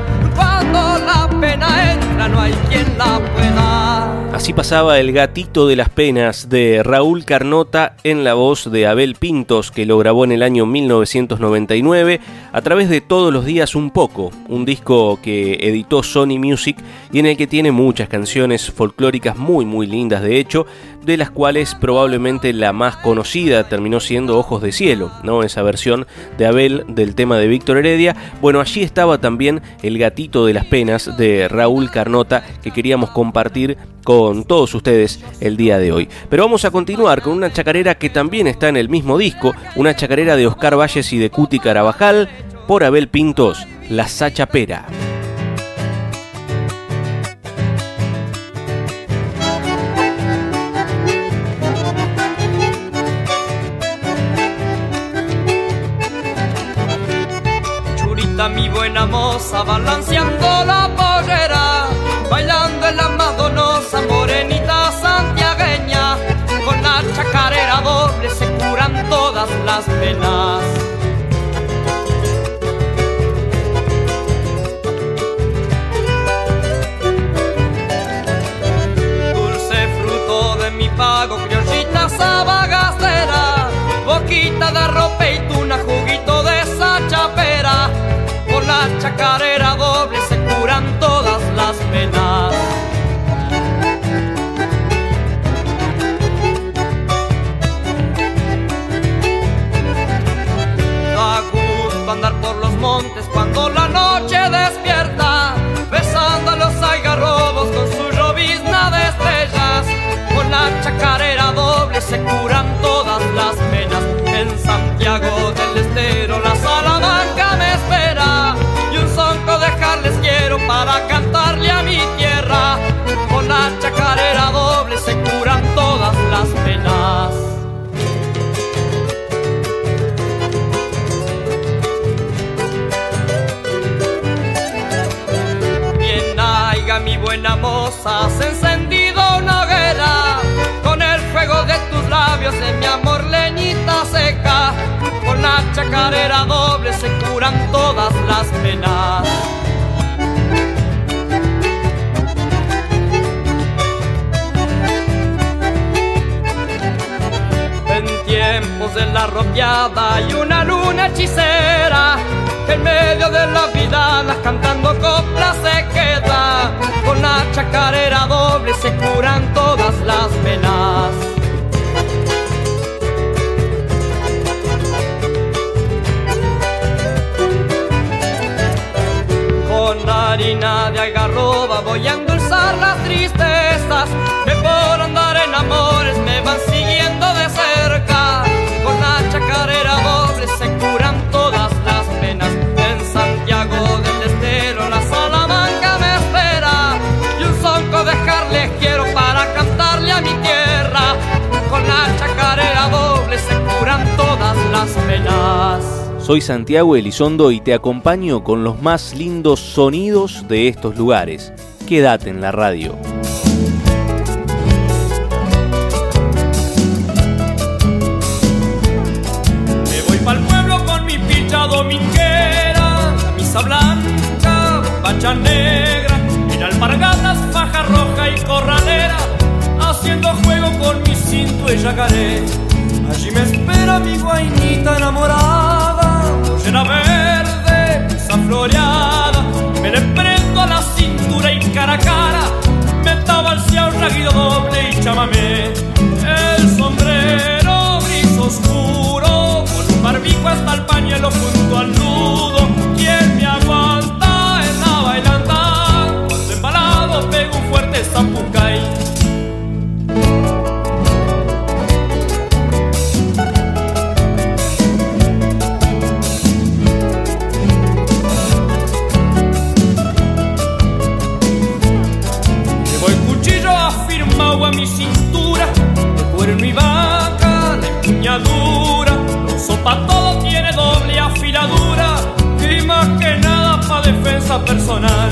pasaba El gatito de las penas de Raúl Carnota en la voz de Abel Pintos, que lo grabó en el año 1999 a través de Todos los días un poco, un disco que editó Sony Music y en el que tiene muchas canciones folclóricas muy muy lindas de hecho, de las cuales probablemente la más conocida terminó siendo Ojos de Cielo, ¿no? Esa versión de Abel del tema de Víctor Heredia. Bueno, allí estaba también El gatito de las penas de Raúl Carnota que queríamos compartir con todos ustedes el día de hoy. Pero vamos a continuar con una chacarera que también está en el mismo disco, una chacarera de Oscar Valles y de Cuti Carabajal, por Abel Pintos, La Sachapera. Para cantarle a mi tierra. Con la chacarera doble se curan todas las penas. Bien haiga mi buena moza, se encendido una de tus labios en mi amor leñita seca. Con la chacarera doble de la ropiada hay una luna hechicera Soy Santiago Elizondo y te acompaño con los más lindos sonidos de estos lugares. Quédate en la radio. Me voy pa'l pueblo con mi pilcha dominguera, camisa blanca, bombacha negra, en alpargatas, faja roja y corralera, haciendo juego con mi cinto y yacaré. Allí me espera mi guainita tabalcea un raguido doble y chamamé. El sombrero gris oscuro, con un barbijo hasta el pañuelo junto al personal.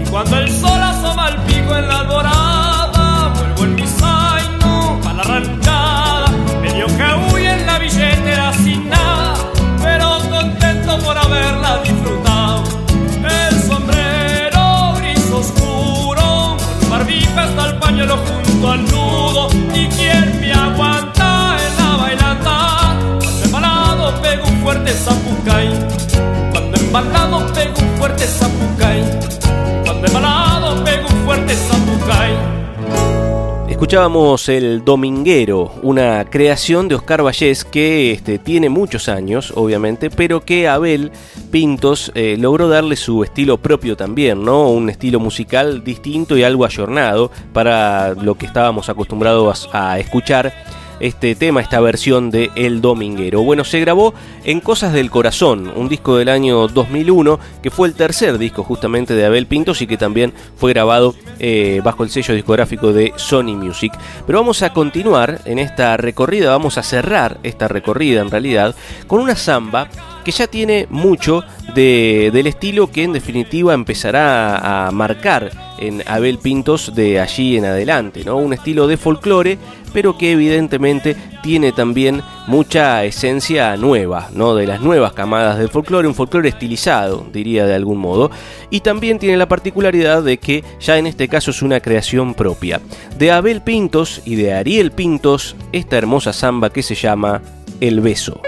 Y cuando el sol asoma el pico en la alborada, vuelvo en mi zaino pa' la ranchada. Medio que huye en la billetera sin nada, pero contento por haberla disfrutado. El sombrero gris oscuro, con barbijo hasta el pañuelo junto al nudo. ¿Y quién me aguanta en la bailanta? Cuando embalado pego un fuerte zapucay. Cuando embalado pego Escuchábamos El Dominguero, una creación de Oscar Vallés que este, tiene muchos años, obviamente, pero que Abel Pintos eh, logró darle su estilo propio también, ¿no? Un estilo musical distinto y algo ayornado para lo que estábamos acostumbrados a escuchar este tema, esta versión de El Dominguero. Bueno, se grabó en Cosas del Corazón, un disco del año 2001, que fue el tercer disco justamente de Abel Pintos y que también fue grabado eh, bajo el sello discográfico de Sony Music. Pero vamos a continuar en esta recorrida, vamos a cerrar esta recorrida en realidad con una samba que ya tiene mucho de, del estilo que en definitiva empezará a marcar en Abel Pintos de allí en adelante, ¿no? Un estilo de folclore, pero que evidentemente tiene también mucha esencia nueva, ¿no? De las nuevas camadas del folclore, un folclore estilizado, diría de algún modo, y también tiene la particularidad de que ya en este caso es una creación propia. De Abel Pintos y de Ariel Pintos, esta hermosa samba que se llama El Beso.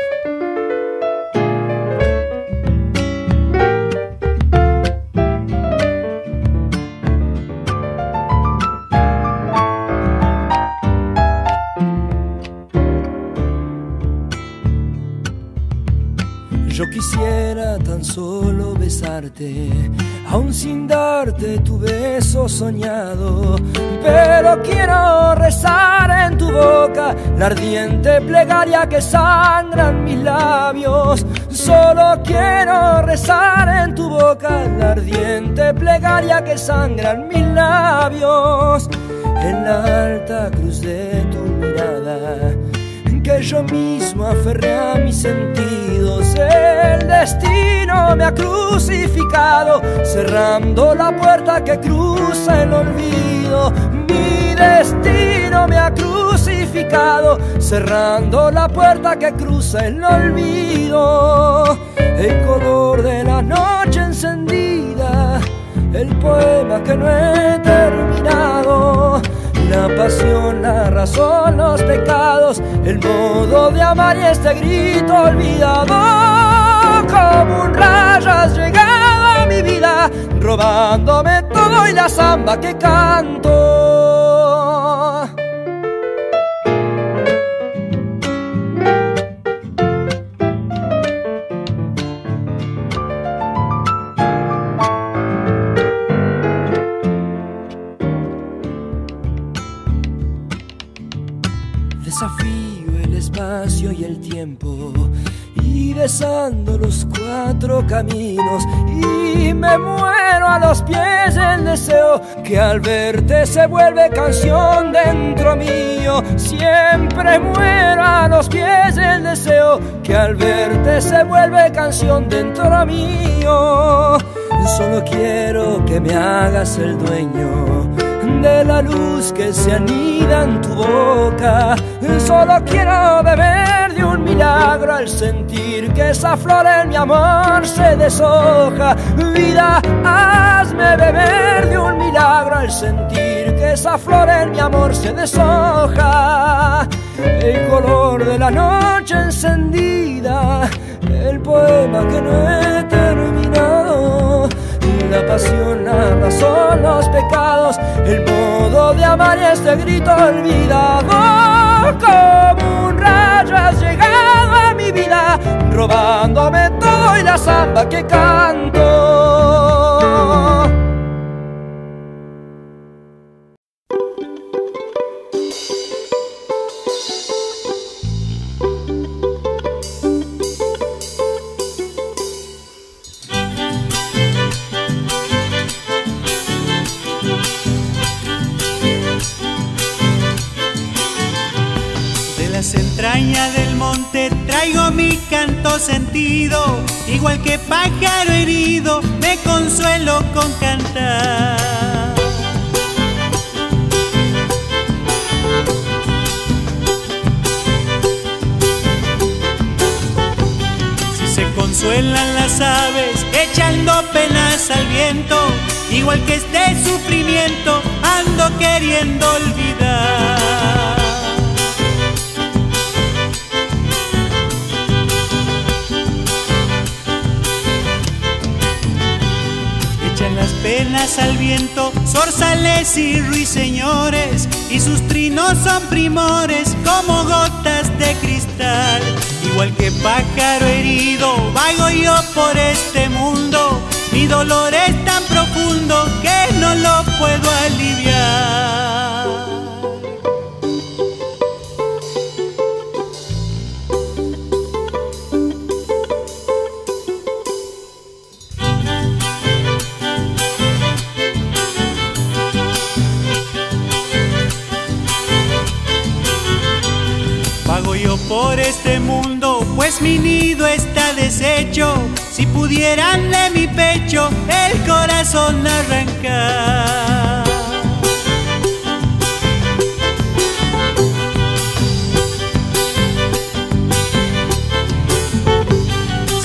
Aun sin darte tu beso soñado. Pero quiero rezar en tu boca la ardiente plegaria que sangran mis labios. Solo quiero rezar en tu boca la ardiente plegaria que sangran mis labios. En la alta cruz de tu mirada que yo mismo aferré a mis El destino me ha crucificado, cerrando la puerta que cruza el olvido. Mi destino me ha crucificado, cerrando la puerta que cruza el olvido. El color de la noche encendida, el poema que no he terminado la pasión, la razón, los pecados, el modo de amar y este grito olvidado. Como un rayo has llegado a mi vida, robándome todo y la samba que canto. Besando los cuatro caminos y me muero a los pies del deseo que al verte se vuelve canción dentro mío. Siempre muero a los pies del deseo que al verte se vuelve canción dentro mío. Solo quiero que me hagas el dueño de la luz que se anida en tu boca. Solo quiero beber de un milagro al sentir que esa flor en mi amor se deshoja. Vida, hazme beber de un milagro al sentir que esa flor en mi amor se deshoja. El color de la noche encendida, el poema que no he terminado la pasión, la razón, los pecados, el modo de amar y este grito olvidado. Como un rayo has llegado a mi vida, robándome todo y la samba que canto. Canto sentido, igual que pájaro herido, me consuelo con cantar. Si se consuelan las aves echando penas al viento, igual que este sufrimiento ando queriendo olvidar. Al viento, zorzales y ruiseñores, y sus trinos son primores como gotas de cristal. Igual que pájaro herido, vago yo por este mundo, mi dolor es tan profundo que no lo puedo aliviar. Pudieran de mi pecho el corazón arrancar.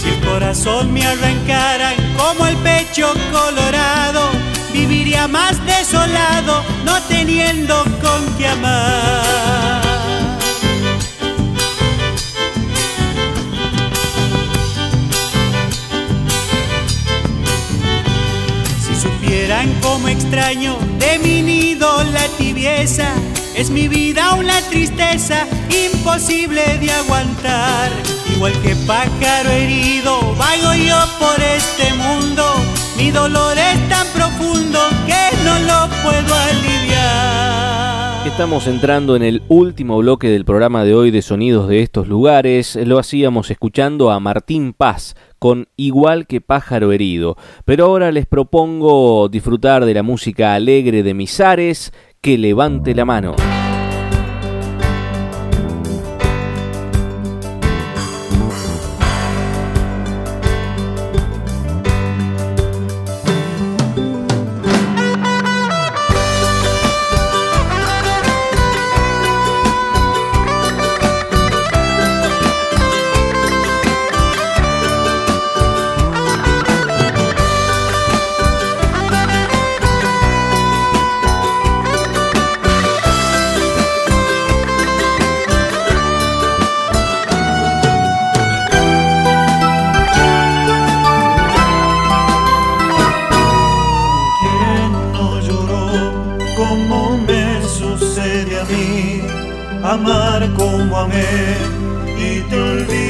Si el corazón me arrancaran como el pecho colorado, viviría más desolado, no teniendo con qué amar. Como extraño de mi nido la tibieza. Es mi vida una tristeza imposible de aguantar. Igual que pájaro herido, vago yo por este mundo. Mi dolor es tan profundo que no lo puedo aliviar. Estamos entrando en el último bloque del programa de hoy de Sonidos de estos lugares. Lo hacíamos escuchando a Martín Paz con Igual que pájaro herido. Pero ahora les propongo disfrutar de la música alegre de Misares, que levante la mano. Por otra piel. ¿Y quién no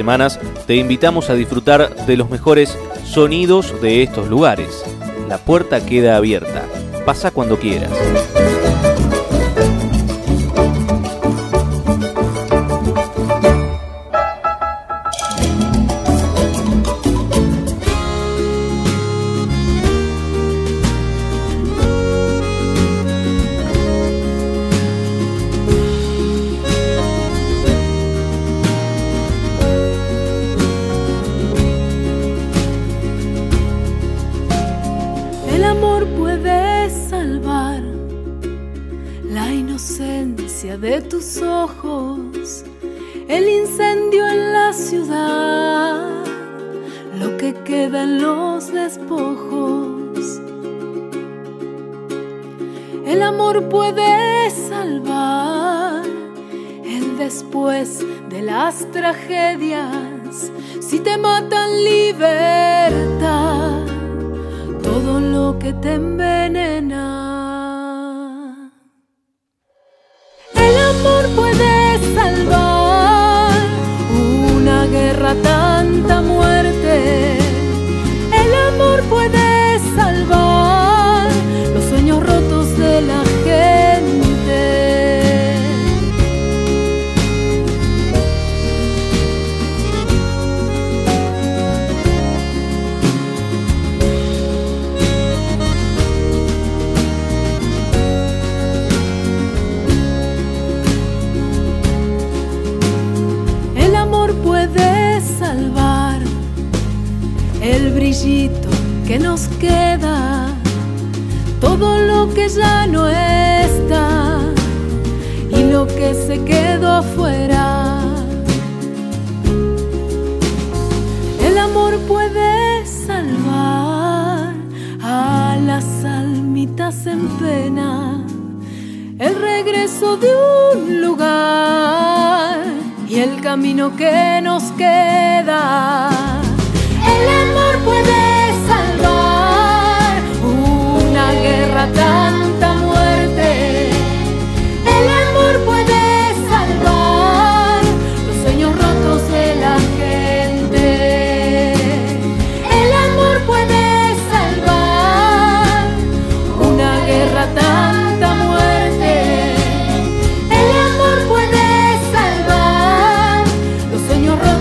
semanas te invitamos a disfrutar de los mejores sonidos de estos lugares. La puerta queda abierta. Pasa cuando quieras.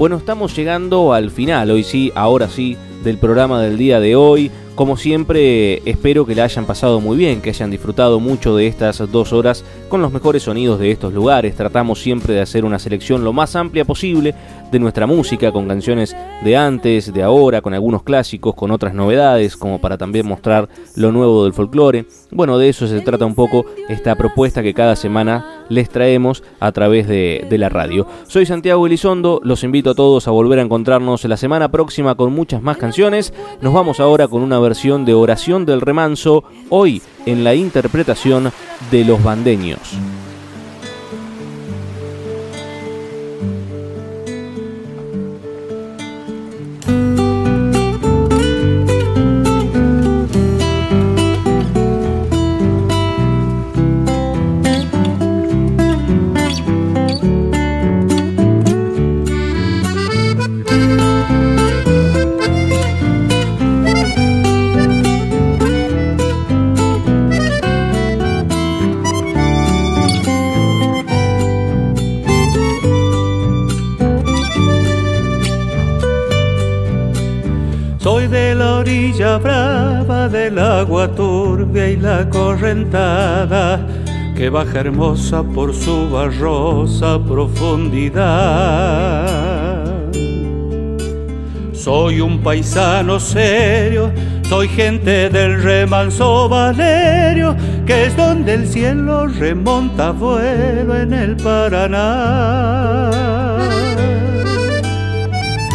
Bueno, estamos llegando al final, hoy sí, ahora sí, del programa del día de hoy. Como siempre, espero que la hayan pasado muy bien, que hayan disfrutado mucho de estas dos horas con los mejores sonidos de estos lugares. Tratamos siempre de hacer una selección lo más amplia posible de nuestra música, con canciones de antes, de ahora, con algunos clásicos, con otras novedades, como para también mostrar lo nuevo del folclore. Bueno, de eso se trata un poco esta propuesta que cada semana les traemos a través de, la radio. Soy Santiago Elizondo, los invito a todos a volver a encontrarnos la semana próxima con muchas más canciones. Nos vamos ahora con una versión de Oración del Remanso, hoy en la interpretación de los bandeños. Que baja hermosa por su barrosa profundidad. Soy un paisano serio, soy gente del remanso Valerio, que es donde el cielo remonta vuelo en el Paraná.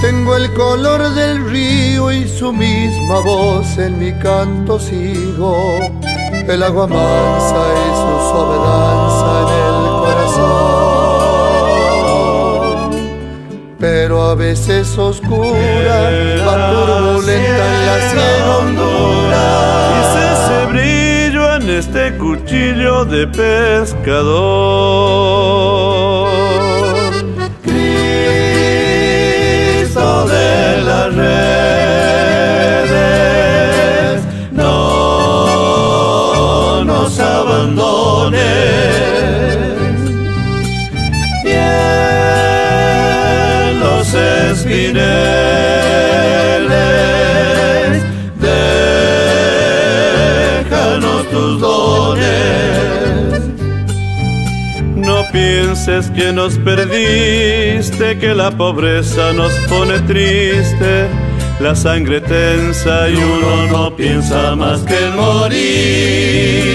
Tengo el color del río y su misma voz en mi canto sigo. El agua mansa y su suave danza en el corazón. Pero a veces oscura, va turbulenta en la sierra Honduras. ese brillo en este cuchillo de pescador. de las redes, no nos abandones. Bien los espineles, déjanos tus dones. No pienses que nos perdiste, que la pobreza nos pone triste, la sangre tensa y uno no piensa más que morir.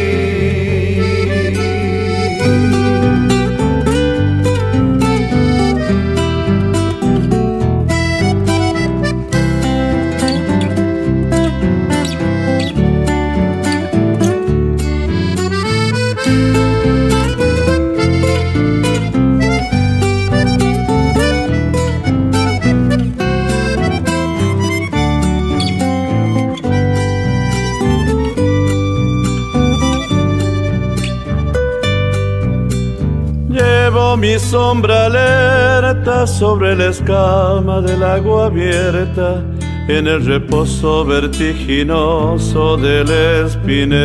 Sombra alerta sobre la escama del agua abierta en el reposo vertiginoso del espinel.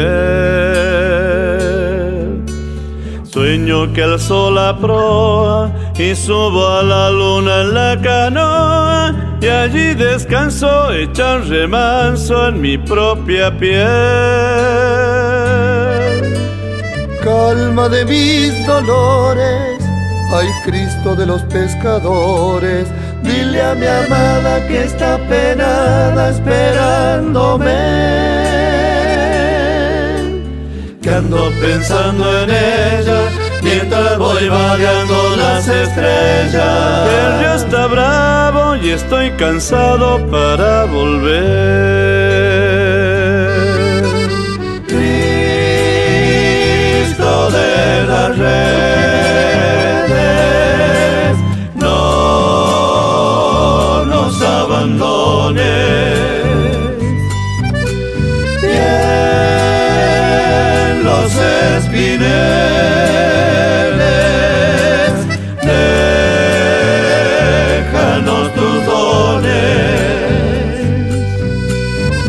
Sueño que alzó la proa y subo a la luna en la canoa y allí descanso hecha remanso en mi propia piel. Calma de mis dolores Ay Cristo de los pescadores, dile a mi amada que está penada esperándome. Que ando pensando en ella mientras voy vadeando las estrellas. El río está bravo y estoy cansado para volver. Cristo de la redes, espineles, déjanos tus dones.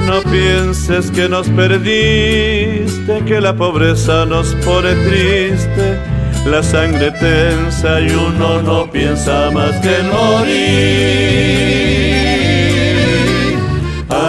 No pienses que nos perdiste, que la pobreza nos pone triste. La sangre tensa y uno no piensa más que morir.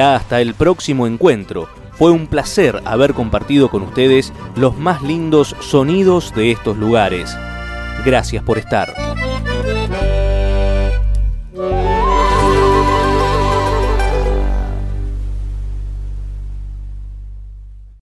Hasta el próximo encuentro. Fue un placer haber compartido con ustedes los más lindos sonidos de estos lugares. Gracias por estar.